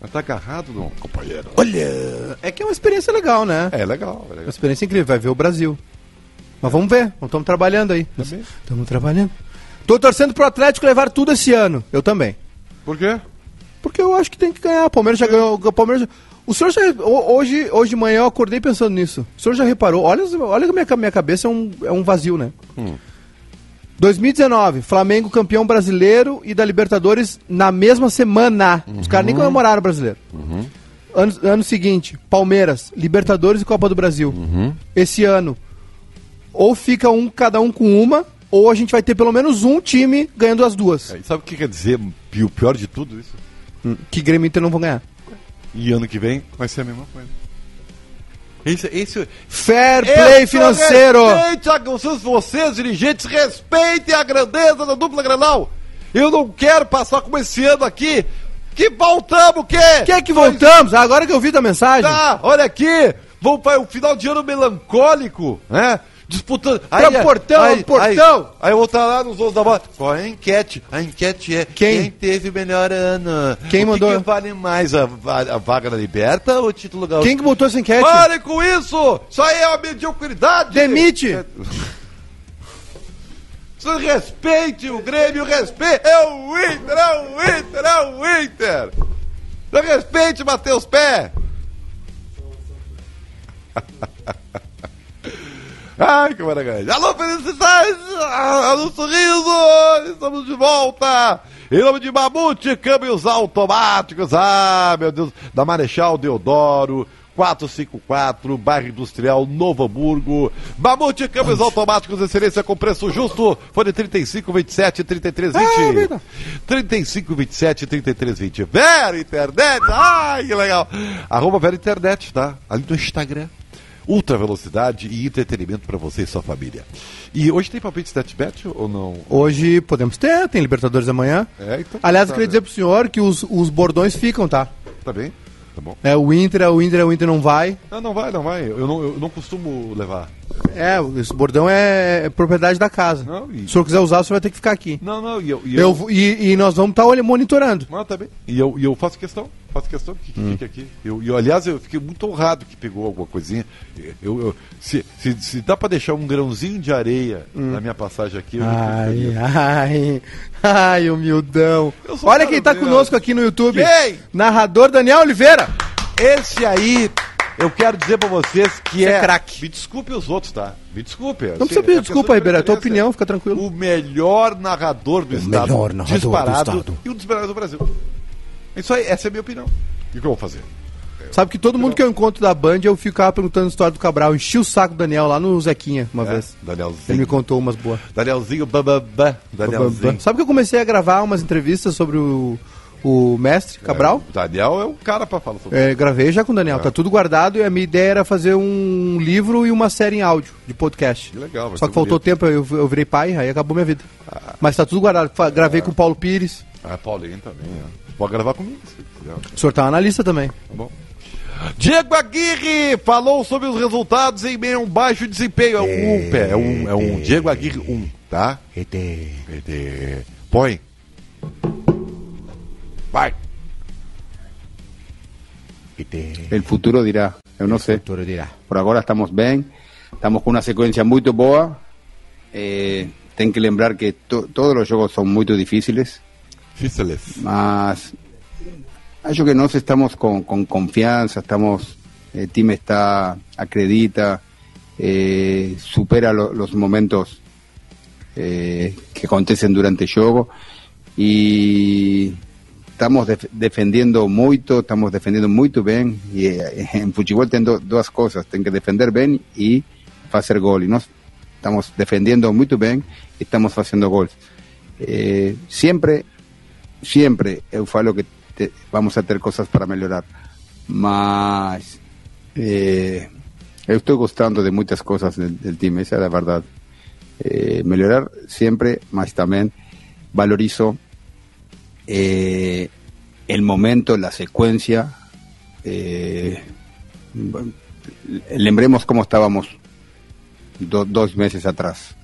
Mas tá agarrado, não, companheiro? Olha! É que é uma experiência legal, né? É legal, é Uma legal. experiência incrível, vai ver o Brasil. Mas vamos ver, estamos trabalhando aí. Também. Estamos trabalhando. Tô torcendo pro Atlético levar tudo esse ano. Eu também. Por quê? Porque eu acho que tem que ganhar. O Palmeiras já ganhou. O Palmeiras já- O senhor já. ho- Hoje, hoje de manhã eu acordei pensando nisso. O senhor já reparou? Olha, olha minha, minha cabeça é um, é um vazio, né? 2019, Flamengo campeão brasileiro e da Libertadores na mesma semana. Os caras nem comemoraram o brasileiro. Ano, ano seguinte, Palmeiras, Libertadores e Copa do Brasil. Esse ano, ou fica um cada um com uma, ou a gente vai ter pelo menos um time ganhando as duas. É, e sabe o que quer dizer o pior de tudo isso? Que Grêmio e Inter não vão ganhar. E ano que vem vai ser a mesma coisa. Esse, esse, Fair play Esse financeiro. Respeite a, vocês, vocês, dirigentes, respeitem a grandeza da dupla Granal. Eu não quero passar como esse ano aqui. Que voltamos, o quê? Que é que voltamos? Agora que eu vi da mensagem. Tá, olha aqui. Vamos para o final de ano melancólico, né? Disputando. Pra portão, portão. Aí, aí eu vou estar lá nos outros da bola. Qual é a enquete? A enquete é Quem? teve o melhor ano. Quem o mandou? Que, que vale mais, a, va- a vaga da Liberta ou o título gaúcho? Quem que botou essa enquete? Pare com isso! Isso aí é uma mediocridade! Demite. Você respeite o Grêmio, respeite! É o Inter, é o Inter, é o Inter! Você respeite Matheus Pé! Ai, que maravilha! Alô, felicidades! Ah, Alô, sorriso! Estamos de volta! Em nome de Mamute, câmbios automáticos! Ah, meu Deus! Da Marechal Deodoro, 454, bairro Industrial, Novo Hamburgo. Mamute, câmbios automáticos, excelência com preço justo. Fone 35, 27, 33, 20. Ah, verdade. 35, 27, 33, 20. Vera Internet! Ai, que legal! Arroba Vera Internet, tá? Ali no Instagram. Ultra velocidade e entretenimento pra você e sua família. E hoje tem palpite StatBet ou não? Hoje podemos ter, tem Libertadores amanhã. É, então Aliás, tá, eu queria né? dizer pro senhor que os, os bordões ficam, tá? Tá bem? tá bom? É, o Inter, o Inter, o Inter não vai. Não, não vai, não vai. Eu não, eu não costumo levar. É, esse bordão é, é propriedade da casa. Não, e- Se o senhor quiser usar, o senhor vai ter que ficar aqui. Não, não, e eu. E Eu, vou- e, e nós vamos estar monitorando. Não, tá bem. E eu, e eu faço questão, faço questão que, que Hum. fique aqui. Eu, e, aliás, eu fiquei muito honrado que pegou alguma coisinha. Eu, eu- se, se, se dá pra deixar um grãozinho de areia na minha passagem aqui, eu Hum. Ai, ai, ai, humildão. Eu Olha quem tá maravilhoso. conosco aqui no YouTube. Quem? Narrador Daniel Oliveira. Esse aí, eu quero dizer pra vocês que Você é é. craque. Me desculpe os outros, tá? Me desculpe. Não precisa pedir desculpa, Ribeiro, é a tua opinião, fica tranquilo. O melhor narrador do estado. melhor narrador do disparado estado. E um dos melhores do Brasil. Isso aí, essa é a minha opinião. E o que eu vou fazer? Sabe que todo mundo que eu encontro da Band, eu ficava perguntando a história do Cabral. Enchi o saco do Daniel lá no Zequinha uma É, vez. Ele Danielzinho. me contou umas boas. Danielzinho, bababá. Danielzinho. Sabe que eu comecei a gravar umas entrevistas sobre o, o mestre Cabral? É, o Daniel é o cara pra falar sobre É, gravei já com o Daniel, tá tudo guardado e a minha ideia era fazer um livro e uma série em áudio de podcast. Que legal, Só que faltou bonito. tempo, eu, eu virei pai, aí acabou minha vida. Mas tá tudo guardado. Gravei com o Paulo Pires. Ah, Paulinho também, ó. Pode gravar comigo. Tá O senhor tava na lista também. bom. Diego Aguirre falou sobre os resultados em meio a um baixo desempenho. É um, pé, é um, é um Diego Aguirre 1, tá? PT. Põe. Vai. El futuro dirá, eu não sei. Doutor dirá. Por agora estamos bem, estamos com uma sequência muito boa. Eh, tem que lembrar que to- todos os jogos são muito difíceis, Difíceis. mas acho que nós estamos com, com confiança, estamos, el time está, acredita, eh, supera lo- los momentos eh, que acontecen durante el juego y estamos def- defendiendo muito, estamos defendendo muito bem e eh, em futebol tem do, duas coisas, que defender bem e fazer gol e nós estamos defendendo muito bem e estamos fazendo gols. Eh, sempre eu falo que te- vamos a ter coisas para melhorar, mas eh, eu estou gostando de muitas coisas del, del time, essa é a verdade. Eh, melhorar sempre, mas também valorizo eh, el momento, la secuencia. Eh, lembremos cómo estábamos do- dos meses atrás.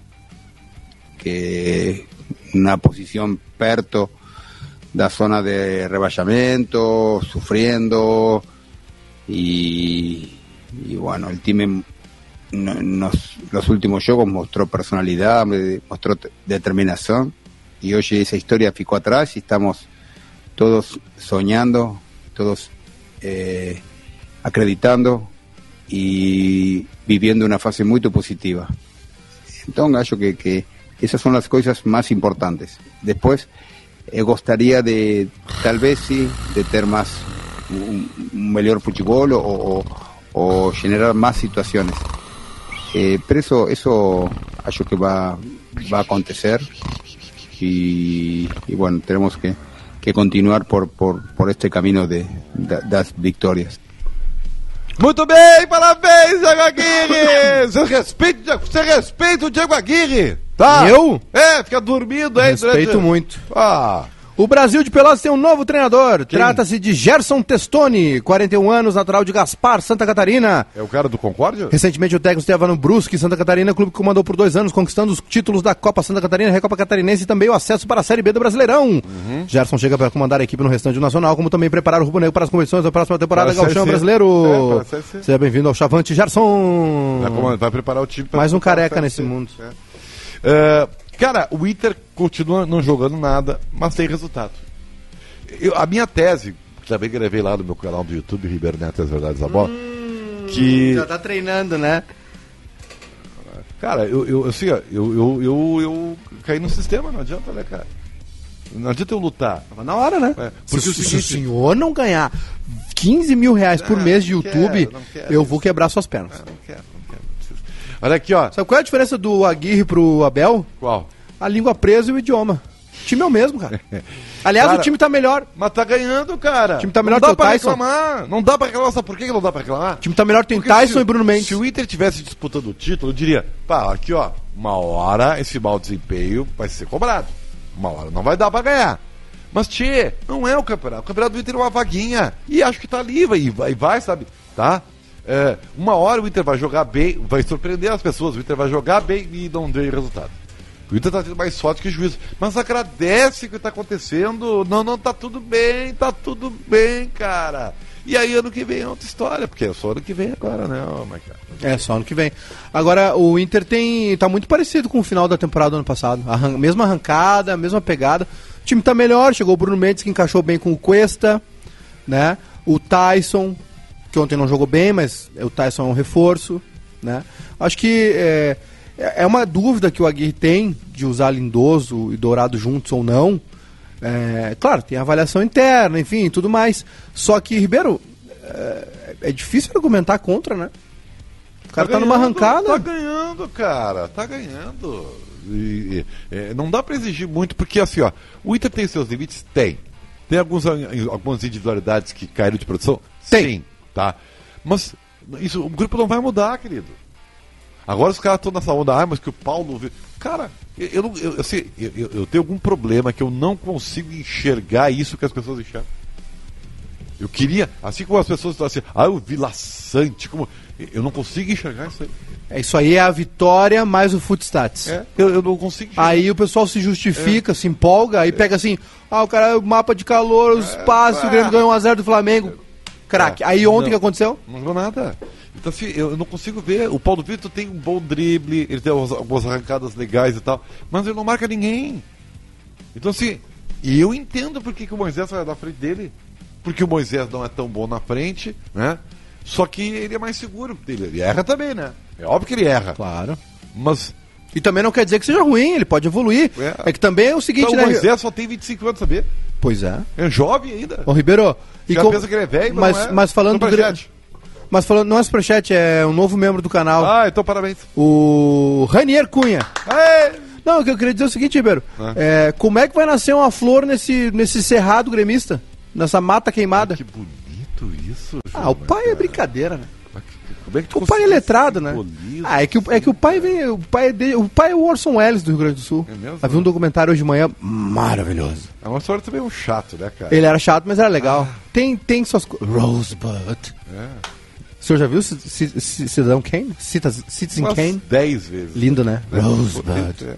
Que una posición perto da zona de rebajamiento, sufriendo y, bueno, el no- nos, los últimos juegos mostró personalidad, mostró te- determinación y hoy esa historia ficó atrás y estamos todos soñando, todos eh, acreditando y viviendo una fase muy positiva. Entonces, acho que, que esas son las cosas más importantes. Después, eh, gostaria de, tal vez sí, de ter más, un, un mejor fútbol o, o, o generar más situaciones. Eh, pero eso, eso acho que va, va a acontecer y, y bueno, tenemos que, que continuar por, por, por este camino de, de das victorias. Muito bem, parabéns, Diego Aguirre! Você respeita, você respeita o Diego Aguirre, tá? Eu? É, fica dormindo aí Respeito durante- muito. Ah, O Brasil de Pelotas tem um novo treinador. Trata-se de Gerson Testoni, 41 anos, natural de Gaspar, Santa Catarina. é o cara do Concórdia? Recentemente o técnico esteve no Brusque, Santa Catarina, clube que comandou por dois anos, conquistando os títulos da Copa Santa Catarina, Recopa Catarinense e também o acesso para a Série B do Brasileirão. Uhum. Gerson chega para comandar a equipe no restante do Nacional, como também preparar o Rubro Negro para as competições da próxima temporada Para C. Brasileiro. É, para. Seja bem-vindo ao Chavante Gerson. Vai, preparar o time pra Mais um careca nesse mundo. É. É, cara, o Inter continua não jogando nada, mas tem resultado. Eu- a minha tese, que também gravei lá no meu canal do YouTube, Ribeiro Neto e as Verdades da Bola, que, Já tá treinando, né? cara, eu, eu, assim, ó, eu, eu, eu, eu caí no sistema, não adianta, né, cara? Não adianta eu lutar. Tava na hora, né? É, Se, porque o se o seguinte- senhor não ganhar 15 mil reais por Ah, mês de YouTube, quero, quero eu isso. vou quebrar suas pernas. Ah, não quero, Olha aqui, ó. Sabe qual é a diferença do Aguirre pro Abel? Qual? A língua presa e o idioma. O time é o mesmo, cara. Aliás, Cara, o time tá melhor. Mas tá ganhando, cara. O time tá não melhor dá que o pra Tyson. reclamar. Não dá pra reclamar. Sabe por que que não dá pra reclamar? O time tá melhor, tem Porque Tyson se- e Bruno Mendes. Se o Inter tivesse disputando o título, eu diria, pá, aqui ó, uma hora esse mau desempenho vai ser cobrado. Uma hora não vai dar pra ganhar. Mas, tchê, não é o campeonato. O campeonato do Inter é uma vaguinha. E acho que tá ali, vai, vai, vai sabe? Tá? É, uma hora o Inter vai jogar bem, vai surpreender as pessoas. O Inter vai jogar bem e não deu resultado. O Inter tá tendo mais sorte que juízo. Mas agradece o que tá acontecendo. Não, não, tá tudo bem, tá tudo bem, cara. E aí ano que vem é outra história, porque é só ano que vem agora, né, oh, É, só ano que vem. Agora, o Inter tem. tá muito parecido com o final da temporada do ano passado. Arran mesma arrancada, mesma pegada. O time tá melhor, chegou o Bruno Mendes que encaixou bem com o Cuesta, né? O Tyson, que ontem não jogou bem, mas o Tyson é um reforço, né? Acho que é, é uma dúvida que o Aguirre tem de usar Lindoso e Dourado juntos ou não. É, claro, tem avaliação interna, enfim, tudo mais. Só que, Ribeiro, é, é difícil argumentar contra, né? O cara tá, tá numa arrancada. Tá ganhando, cara, tá ganhando. E, e, é, não dá para exigir muito, porque assim, ó, o Inter tem seus limites? Tem. Tem alguns, algumas individualidades que caíram de produção? Tem. Sim, tá. Mas isso, o grupo não vai mudar, querido. Agora os caras estão nessa onda, ah, mas que o Paulo. Cara, eu, eu, eu, assim, eu, eu, tenho algum problema que eu não consigo enxergar isso que as pessoas enxergam. Eu queria, assim como as pessoas estão assim, ah, o Vila Sante, como. Eu não consigo enxergar isso aí. É, isso aí é a vitória mais o footstats. É, eu, eu não consigo enxergar. Aí o pessoal se justifica, é. se empolga, aí é. pega assim, ah, o cara, o mapa de calor, é, passos, o Grêmio ganhou 1x0 do Flamengo. Craque. É. Aí ontem o que aconteceu? Não jogou nada. Então, assim, eu não consigo ver. O Paulo Vitor tem um bom drible, ele tem algumas arrancadas legais e tal, mas ele não marca ninguém. Então, assim, e eu entendo porque que o Moisés vai na frente dele. Porque o Moisés não é tão bom na frente, né? Só que ele é mais seguro. Ele, ele erra também, né? É óbvio que ele erra. Claro. Mas e também não quer dizer que seja ruim, ele pode evoluir. É, é que também é o seguinte, então, né? O Moisés só tem 25 anos, sabia? Pois é. É jovem ainda. Ô, Ribeiro. E com... pensa que ele é velho, mas, mas, é mas falando do, mas falando, não é superchat, é um novo membro do canal. Ah, então parabéns. O Ranier Cunha. Aê! Não, o que eu queria dizer é o seguinte, Ribeiro. Ah. É, como é que vai nascer uma flor nesse, nesse cerrado gremista? Nessa mata queimada? Ah, que bonito isso. Ah, o pai é brincadeira, né? É o pai é letrado, né? Ah, é que, é que o pai vem. O pai, é de, o pai é o Orson Welles do Rio Grande do Sul. É mesmo? Havia um documentário hoje de manhã maravilhoso. É uma história também um chato, né, cara? Ele era chato, mas era legal. Ah. Tem, tem suas coisas. Rosebud. É. O senhor já viu Cidadão Kane? Citizen Umas Kane? Dez vezes. Lindo, né? É, Rosebud. É.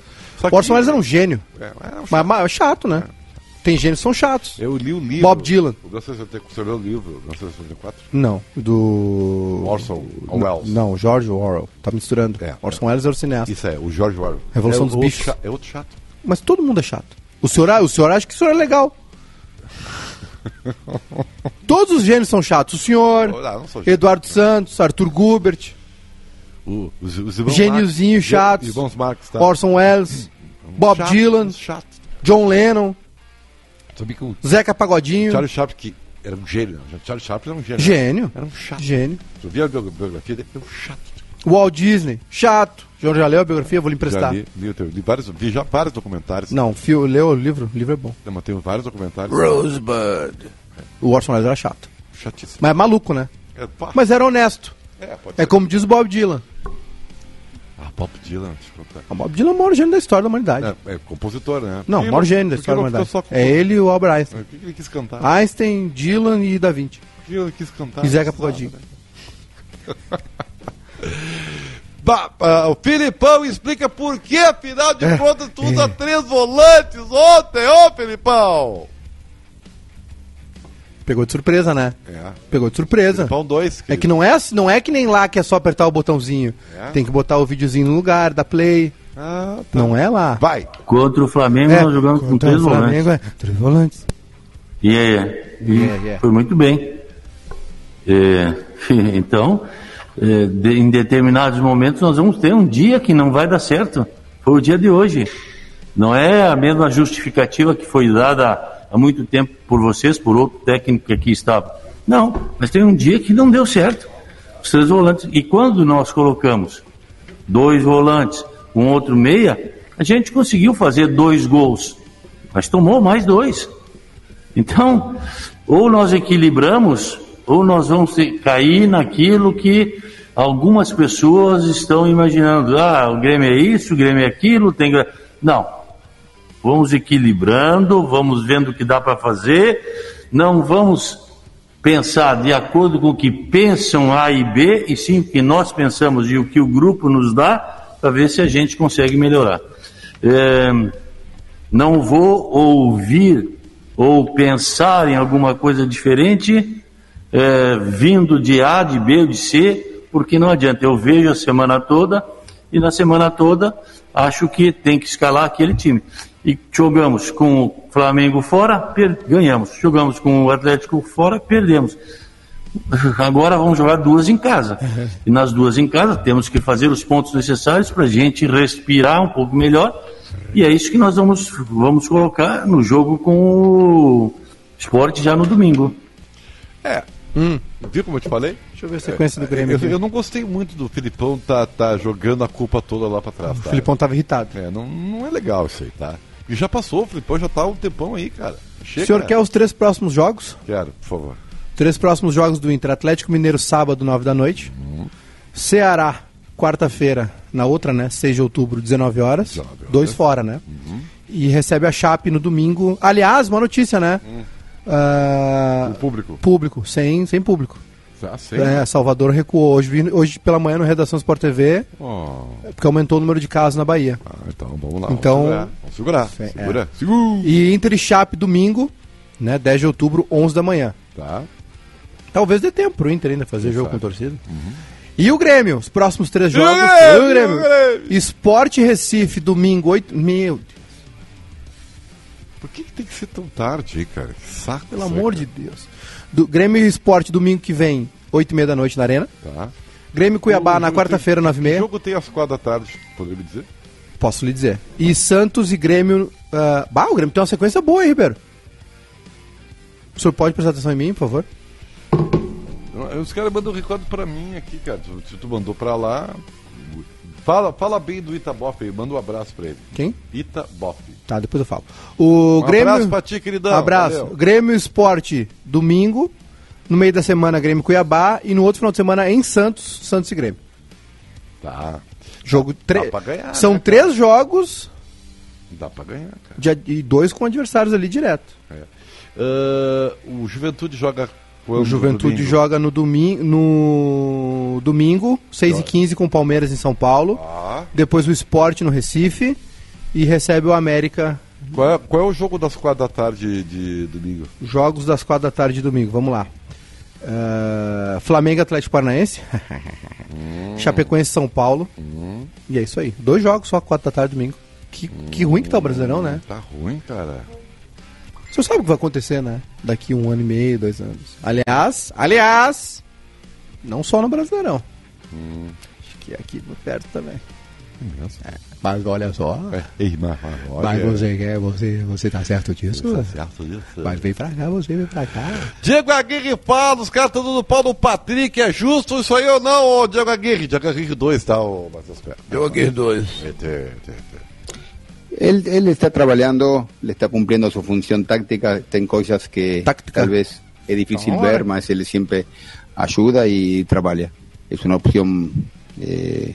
O Orson Welles era um gênio. É, era um chato. Mas, mas chato, né? É. Tem gênios que são chatos. Eu li o livro. Bob Dylan. O 1964, você leu o livro, 1964? Não, do... Orson Welles. Não, George Orwell. Tá misturando. É, Orson é. Welles era o cineasta. Isso é, o George Orwell. Revolução é dos Bichos. É outro chato. Mas todo mundo é chato. O senhor, o senhor acha que o senhor é legal. Todos os gênios são chatos. O senhor, não, Eduardo Santos, Arthur Gubert. O, os, os Gêniozinho chatos. Marx, tá? Orson Welles. Bob chato, Dylan. John Lennon. O... Zeca Pagodinho. Charlie Chaplin, que era um gênio. Charlie Chaplin era um gênio. Gênio. Era um chato. Gênio. Tu viu a biografia dele? Era um chato. Walt Disney, chato. Jorge já leu a biografia? Vou lhe emprestar. Já li, li, li, vários, vi já vários documentários. Não, fio, leu o livro? O livro é bom. Não, mas tem vários documentários. Rosebud. O Orson Welles era chato. Chatíssimo. Mas é maluco, né? É, mas era honesto. É, é como diz o Bob Dylan. Ah, Bob Dylan, desculpa. O Bob Dylan é o maior gênio da história da humanidade. É, é compositor, né? Não, o maior gênio da história da humanidade. É ele e o Albert Einstein. O que, ele quis cantar? Einstein, Dylan e Da Vinci. O que ele quis cantar? E Zeca Pagodinho. uh, o Filipão explica por que, afinal de é, contas, tu usa é. três volantes ontem, ô Filipão! Pegou de surpresa, né? É. Pegou de surpresa. Filipão 2. É que não é, não é que nem lá que é só apertar o botãozinho. É. Tem que botar o videozinho no lugar, da play. Ah, tá. Não é lá. Vai. Contra o Flamengo é, nós jogamos com três volantes. É, três volantes. E yeah, yeah, yeah. foi muito bem. É, então, é, de, em determinados momentos nós vamos ter um dia que não vai dar certo. Foi o dia de hoje. Não é a mesma justificativa que foi dada há muito tempo por vocês, por outro técnico que aqui estava. Não, mas tem um dia que não deu certo. Os três volantes. E quando nós colocamos dois volantes, um outro meia, a gente conseguiu fazer dois gols, mas tomou mais dois. Então, ou nós equilibramos, ou nós vamos cair naquilo que algumas pessoas estão imaginando, ah, o Grêmio é isso, o Grêmio é aquilo, tem Não. Vamos equilibrando, vamos vendo o que dá para fazer, não vamos pensar de acordo com o que pensam A e B, e sim o que nós pensamos e o que o grupo nos dá, para ver se a gente consegue melhorar. É, não vou ouvir ou pensar em alguma coisa diferente é, vindo de A, de B ou de C, porque não adianta. Eu vejo a semana toda e na semana toda acho que tem que escalar aquele time. E jogamos com o Flamengo fora, ganhamos. Jogamos com o Atlético fora, perdemos. Agora vamos jogar duas em casa. E nas duas em casa temos que fazer os pontos necessários para a gente respirar um pouco melhor. E é isso que nós vamos, vamos colocar no jogo com o esporte já no domingo. É. Hum. Viu como eu te falei? Deixa eu ver a sequência é, do Grêmio. Eu, eu, não gostei muito do Filipão tá, tá jogando a culpa toda lá para trás. Tá? O Filipão tava irritado. É, não, não é legal isso aí, tá? E já passou, o Filipão já tá um tempão aí, cara. Chega, o senhor quer os três próximos jogos? Quero, por favor. Três próximos jogos do Inter. Atlético Mineiro, sábado, 9 da noite. Uhum. Ceará, quarta-feira, na outra, né? 6 de outubro, 19 horas. 19 horas. Dois fora, né? Uhum. E recebe a Chape no domingo. Aliás, uma notícia, né? Uhum. Uh, o público. Público, sem, sem público. Ah, é, Salvador recuou. Hoje, hoje pela manhã no Redação Sport TV, oh. porque aumentou o número de casos na Bahia. Ah, então vamos lá. Então, vamos segurar. Vamos segurar. É. Segura. E Inter e Chape domingo, né, 10 de outubro, 11 da manhã. Tá. Talvez dê tempo pro Inter ainda fazer jogo com torcida. Uhum. E o Grêmio, os próximos três jogos. E o Grêmio. Grêmio. Esporte Recife, domingo, 8. Meu Deus. Por que, que, tem que ser tão tarde, cara? Que saco. Pelo amor de Deus. Do Grêmio Esporte, domingo que vem, 8 e meia da noite na Arena. Tá. Grêmio Cuiabá o na quarta-feira, 9 e meia. O jogo tem às 4 da tarde, poderia me dizer? Posso lhe dizer. E Santos e Grêmio. Uh... Bah, o Grêmio tem uma sequência boa, hein, Ribeiro? O senhor pode prestar atenção em mim, por favor? Os caras mandam um recado pra mim aqui, cara. Se tu mandou pra lá. Fala, fala bem do Itabof aí, manda um abraço pra ele. Quem? Itabof. Tá, depois eu falo. O um Grêmio... abraço pra ti, queridão. Abraço. Valeu. Grêmio Esporte, domingo. No meio da semana, Grêmio Cuiabá. E no outro final de semana, em Santos, Santos e Grêmio. Tá. Jogo tre... ganhar, São né, três jogos. Dá pra ganhar, cara. De, e dois com adversários ali direto. É. Uh, o Juventude joga quando o Juventude domingo? joga no, domingo, no domingo, 6h15 com o Palmeiras em São Paulo. Ah. Depois o Esporte no Recife. E recebe o América. Qual é, qual é o jogo das quatro da tarde de, domingo? Jogos das quatro da tarde de domingo, vamos lá. Uh, Flamengo Atlético Paranaense. hum. Chapecoense São Paulo. Hum. E é isso aí. Dois jogos só quatro da tarde domingo. Que, hum. que ruim que tá o Brasileirão, né? Tá ruim, cara. Você sabe o que vai acontecer, né? Daqui um ano e meio, dois anos. Aliás, aliás, não só no Brasileirão. Hum. Acho que aqui no perto também. É, mas olha só. É, irmã, mas você quer, você, você tá certo disso? Tá certo disso. Mas vem pra cá, você vem pra cá. Diego Aguirre fala, os caras estão dando pau no Patrick, é justo isso aí ou não, ô Diego Aguirre? Diego Aguirre 2, tá, ô Matheus Diego Aguirre 2. Él, él está trabajando, le está cumpliendo su función táctica, ten cosas que táctica. tal vez es difícil ver, más él siempre ayuda y trabaja. Es una opción eh,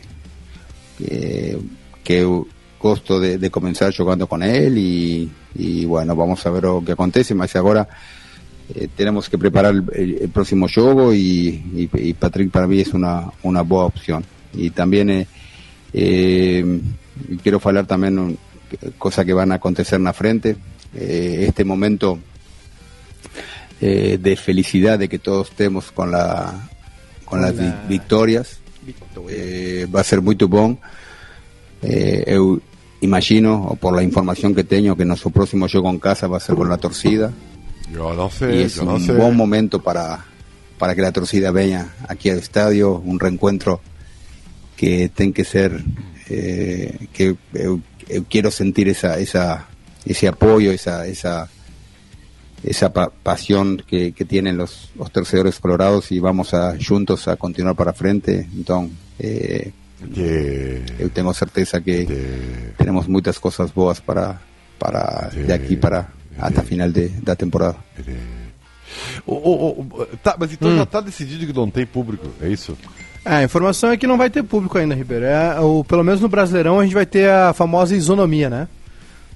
que, que gosto de, de, comenzar jugando con él y, y, bueno, vamos a ver lo que acontece, más ahora eh, tenemos que preparar el, el próximo juego y, y, y, Patrick para mí es una, una buena opción. Y también eh, eh quiero hablar también cosas que van a acontecer en la frente. Eh, este momento eh, de felicidad de que todos estemos con la con las vi victorias eh, va a ser muy. Eh, eu imagino, o por la información que tengo, que nuestro próximo juego en casa va a ser con la torcida. Yo no sé, y es yo no un sé. buen momento para, para que la torcida venga aquí al estadio, un reencuentro que tiene que ser, eh, que eu eh, quiero sentir esa, esa, ese apoyo, esa, esa, esa pa pasión que, que, tienen los, los colorados y vamos a juntos a continuar para frente. Entonces, eh, yeah. yo tengo certeza que yeah. tenemos muchas cosas boas para, para yeah. de aqui para hasta final de, da temporada. Oh, oh, oh, tá, mas então hum. já está decidido que não tem público, é isso? É, a informação é que não vai ter público ainda, Ribeiro. É, o, pelo menos no Brasileirão a gente vai ter a famosa isonomia, né?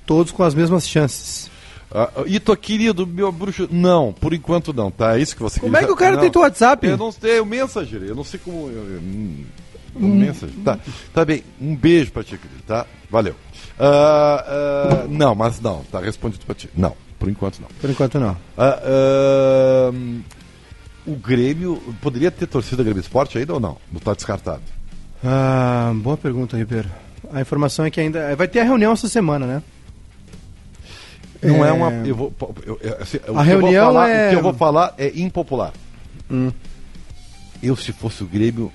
todos com as mesmas chances. Ah, Ito, querido, meu bruxo. Não, por enquanto não, tá? É isso que você Como é que o cara tem teu WhatsApp? Eu não sei, é o Messenger, eu não sei como. eu- eu- hum, o Messenger. Tá, tá bem, um beijo pra ti, querido, tá? Valeu. Ah, ah, não, mas não, tá respondido pra ti. Não, por enquanto não. Por enquanto não. Ah, ah, o Grêmio. Poderia ter torcida Grêmio Esporte ainda ou não? Não tá descartado. Ah, boa pergunta, Ribeiro. A informação é que ainda. Vai ter a reunião essa semana, né? Não é, É. uma. Eu vou, eu- eu- assim, vou reunião falar- é- O que eu vou falar é impopular. Hum. Eu, se fosse o Grêmio,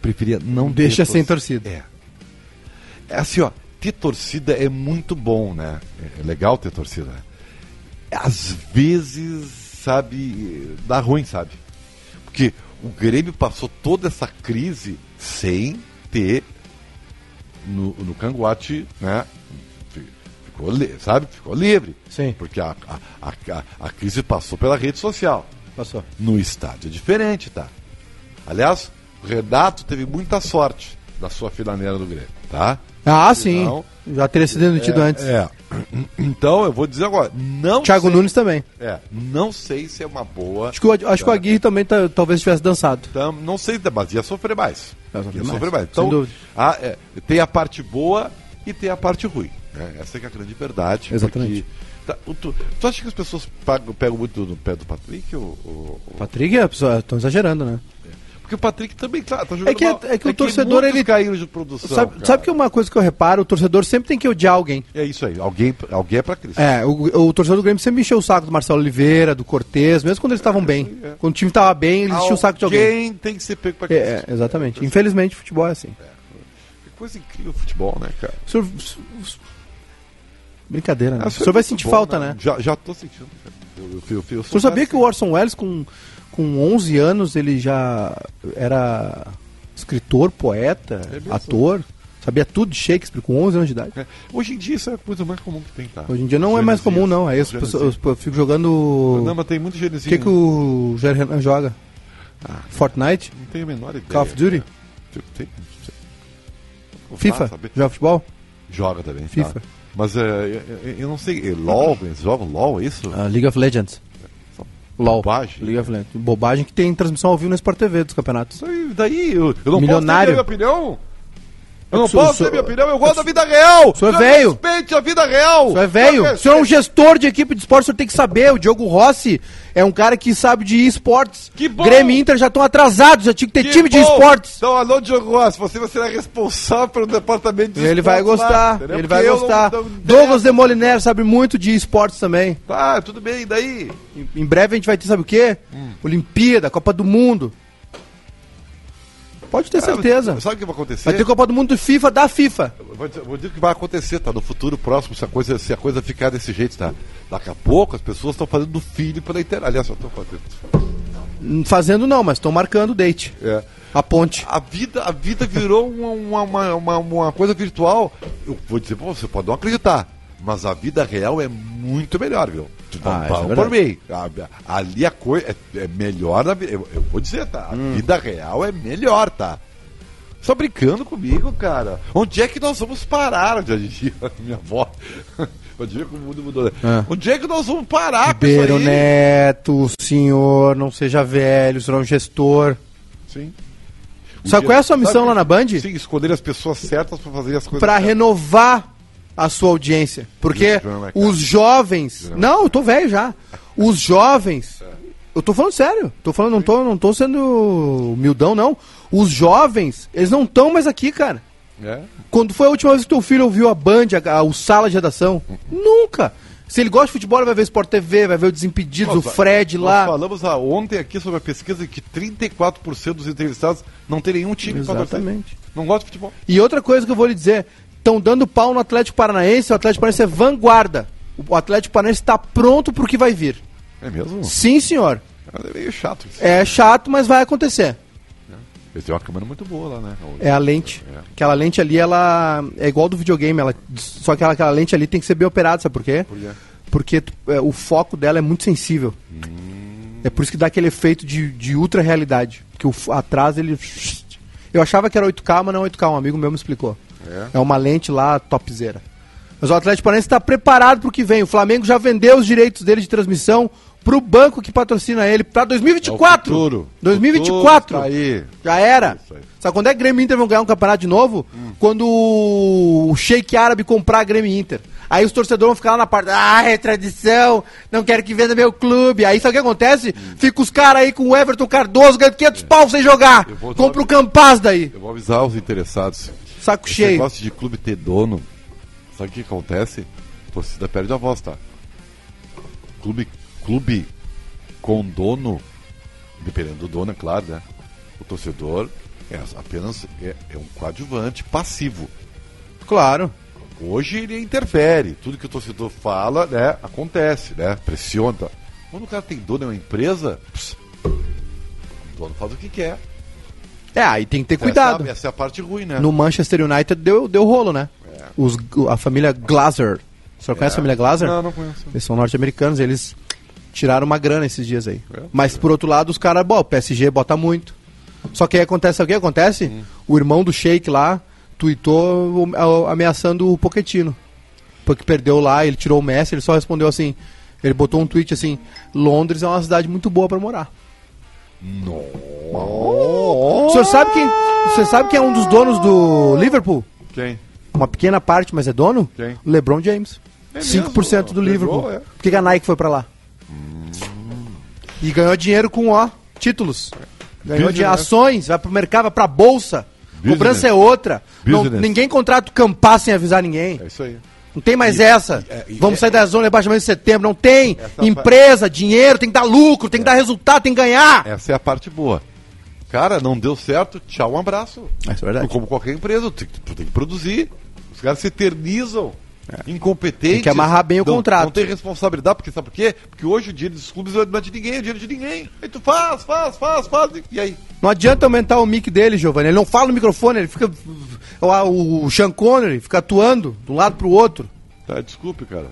preferia não ter Deixa sem torcida. É. É assim, ó. Ter torcida é muito bom, né? É legal ter torcida. Às vezes, sabe, dá ruim, sabe? Porque o Grêmio passou toda essa crise sem ter no, no Canguate, né? Ficou, sabe? Ficou livre. Sim. Porque a, a, a, a crise passou pela rede social. Passou. No estádio é diferente, tá? Aliás, o Renato teve muita sorte da sua filaneira do Grêmio, tá? Ah, sim. Não. Já teria sido demitido antes. É. Então, eu vou dizer agora, não Thiago sei, Nunes também. É, não sei se é uma boa. Acho que, o- acho que o Aguirre também tá- talvez tivesse dançado. Então, não sei, mas ia sofrer mais. Ia sofrer Ia mais, sofrer mais. sem Então, dúvida. a- é, tem a parte boa e tem a parte ruim. né? Essa é é a grande verdade. Exatamente. tá, tu, tu acha que as pessoas pagam- pegam muito no pé do Patrick? Ou, ou- Patrick, estão exagerando, né? Porque o Patrick também, claro, tá jogando É que- mal. é que o torcedor, muitos ele- caíram de produção. Sabe, cara. sabe que uma coisa que eu reparo? O torcedor sempre tem que odiar alguém. É isso aí, alguém, alguém é pra Cristo. É, o, o torcedor do Grêmio sempre encheu o saco do Marcelo Oliveira, do Cortez, mesmo quando eles estavam bem. é. Quando o time estava bem, eles enchiam o saco de alguém. Alguém tem que ser pego pra Cristo. É, é, exatamente. Infelizmente, futebol é assim. Que coisa incrível o futebol, né, cara? O senhor- Brincadeira, né? Ah, o senhor vai sentir bom, falta, né? Já, já tô sentindo. cara. Eu, eu, eu, eu O senhor sabia que o Orson Welles, com, com 11 anos, ele já era escritor, poeta, É ator? Sabia tudo de Shakespeare com 11 anos de idade? É, Hoje em dia isso é a coisa mais comum que tem, tá? Hoje em dia não é mais comum, não. Aí as pessoas, eu fico jogando. Não, mas tem muito O genezinho. que, que o Jair Renan joga? Fortnite? Não tenho a menor ideia. Call of Duty? Tem- FIFA? saber. Joga futebol? Joga também. tá? FIFA. Mas é, eu, eu- eu não sei. é LOL, eles jogam LOL, é isso? Ah, League of Legends. LOL. bobagem. League of Legends. Bobagem que tem transmissão ao vivo no Sport TV dos campeonatos. Isso aí, daí eu, eu não Milionário. posso ter minha opinião. Eu não posso ter minha opinião, eu gosto da vida real. O senhor é velho. Respeite a vida real. O senhor é velho. O senhor é um gestor de equipe de esporte, o senhor tem que saber. O Diogo Rossi é um cara que sabe de esportes. Que bom. Grêmio e Inter já estão atrasados, já tinha que ter Que time de bom. esportes. Então, alô, Diogo Rossi, você vai ser responsável pelo departamento de Ele vai esportes lá, gostar, entendeu? ele Porque vai eu não- gostar. não- Douglas de Moliner sabe muito de esportes também. Tá, tudo bem, e daí? Em- Em breve a gente vai ter, sabe o quê? Hum. Olimpíada, Copa do Mundo. Pode ter certeza. Sabe o que vai acontecer? Vai ter Copa do Mundo do FIFA da FIFA. Eu Vou dizer, vou dizer o que vai acontecer, tá? No futuro próximo, se a coisa, se a coisa ficar desse jeito, tá? Daqui a pouco as pessoas estão fazendo do filho pela internet. Aliás, só estão fazendo. Hum, Fazendo não, mas estão marcando o date. É. A ponte. A vida, a vida virou uma, uma, uma, uma, uma coisa virtual. Eu vou dizer pra você, pode não acreditar. Mas a vida real é muito melhor, viu? Ah, é por mim. A- Ali a coisa é, é melhor. na Eu, eu vou dizer, tá? A Hum. vida real é melhor, tá? Só brincando comigo, cara. Onde é que nós vamos parar? Já dizia minha avó. Onde é que o mundo mudou? né? Ah. Onde é que nós vamos parar Ribeiro? Neto, senhor, não seja velho, será um gestor. Sim. Sabe qual é a sua missão lá na Band? Sim, escolher as pessoas certas pra fazer as coisas Pra certas. renovar a sua audiência. Porque é os jovens. Não, eu tô velho já. Os jovens. Eu tô falando sério. Tô falando, não tô, não tô sendo humildão, não. Os jovens, eles não estão mais aqui, cara. É. Quando foi a última vez que teu filho ouviu a Band, a, a- o Sala de Redação? Nunca. Se ele gosta de futebol, ele vai ver Sport TV, vai ver o Desimpedidos, o Nós- Fred nós lá. falamos ah, ontem aqui sobre a pesquisa que 34% dos entrevistados não tem nenhum time. Exatamente. Não gosta de futebol. E outra coisa que eu vou lhe dizer: estão dando pau no Atlético Paranaense, o Atlético Paranaense é vanguarda. O Atlético Paranaense está pronto pro que vai vir. É mesmo? Sim, senhor. É meio chato isso. É chato, mas vai acontecer. Eles têm uma câmera muito boa lá, né? É a lente. É. Aquela lente ali, ela é igual do videogame. Ela, só que ela- aquela lente ali tem que ser bem operada, sabe por quê? Por quê? Porque é, o foco dela é muito sensível. É por isso que dá aquele efeito de, de ultra realidade. Que o atrás ele. Eu achava que era 8K, mas não é 8K. Um amigo meu me explicou. É. É uma lente lá topzera. Mas o Atlético Paranaense está preparado para o que vem. O Flamengo já vendeu os direitos dele de transmissão pro banco que patrocina ele para 2024. É o futuro. 2024. Futuro tá aí. Já era. Aí. Sabe quando é que Grêmio e Inter vão ganhar um campeonato de novo? Quando o Sheik Árabe comprar a Grêmio e Inter. Aí os torcedores vão ficar lá na parte, ah, é tradição, não quero que venda meu clube. Aí sabe o que acontece? Fica os caras aí com o Everton Cardoso ganhando 500 pau sem jogar. Compra o Campaz daí. Eu vou avisar os interessados. Saco Esse cheio. negócio de clube ter dono, sabe o que acontece? A torcida perde a voz, tá? Clube, clube com dono, dependendo do dono, é claro, né? O torcedor é apenas é, é um coadjuvante passivo. Claro. Hoje ele interfere, tudo que o torcedor fala, né, acontece, né? Pressiona. tá? Quando o cara tem dono, é uma empresa, pss, o dono faz o que quer. É, aí tem que ter cuidado. Essa, essa é a parte ruim, né? No Manchester United deu, deu rolo, né? Os, a família Glazer. O senhor conhece a família Glazer? Não, não conheço. Eles são norte-americanos, eles tiraram uma grana esses dias aí. É? Mas por outro lado, os caras, bom, o PSG bota muito. Só que aí acontece, o que acontece? Hum. O irmão do Sheik lá tweetou ameaçando o Pochettino. Porque perdeu lá, ele tirou o Messi, ele só respondeu assim. Ele botou um tweet assim: Londres é uma cidade muito boa pra morar. O senhor sabe quem, o senhor sabe quem é um dos donos do Liverpool? Quem? Uma pequena parte, mas é dono? Quem? LeBron James. É 5% do mesmo? Pegou, Liverpool. é. Por que a Nike foi pra lá? E ganhou dinheiro com, ó, títulos. Ganhou Business, de né? ações, vai pro mercado, vai pra bolsa. Business. Cobrança é outra. Não- ninguém contrata o Campar sem avisar ninguém. É isso aí. Não tem mais essa. é, e Vamos é- sair da zona de rebaixamento em setembro. Não tem. Empresa, dinheiro, tem que dar lucro, tem que dar resultado, tem que ganhar. Essa é a parte boa. Cara, não deu certo, tchau, um abraço. Isso é verdade. Como qualquer empresa, tu, tu tem que produzir. Os caras se eternizam. É. Tem que amarrar bem o não, contrato. Não tem responsabilidade, porque sabe por quê? Porque hoje o dinheiro dos clubes não é de ninguém, é o dinheiro de ninguém. Aí tu faz, faz, faz, faz. E aí? Não adianta aumentar o mic dele, Giovanni. Ele não fala no microfone, ele fica. O, o Sean Connery fica atuando de um lado pro outro. Tá, desculpe, cara.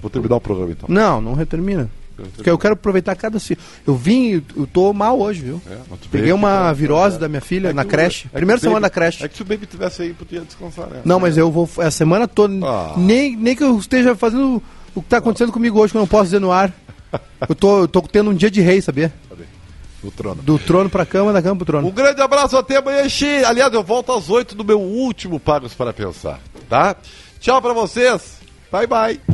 Vou terminar o programa então. Não, não retermina. Porque eu quero aproveitar cada. Eu vim, eu tô mal hoje, viu? É, Peguei uma aqui, virose né? da minha filha É na o- creche. é que Primeira o semana baby- da creche. É que se o baby tivesse aí, podia descansar, né? Não, mas eu vou. A semana toda. Ah. Nem, nem que eu esteja fazendo o que tá acontecendo comigo hoje, que eu não posso dizer no ar. Eu tô, eu tô tendo um dia de rei, sabia? No trono. Do trono pra cama, da cama pro trono. Um grande abraço, até amanhã, Xi. Aliás, eu volto às 8 no meu último Pagos para Pensar, tá? Tchau pra vocês. Bye, bye.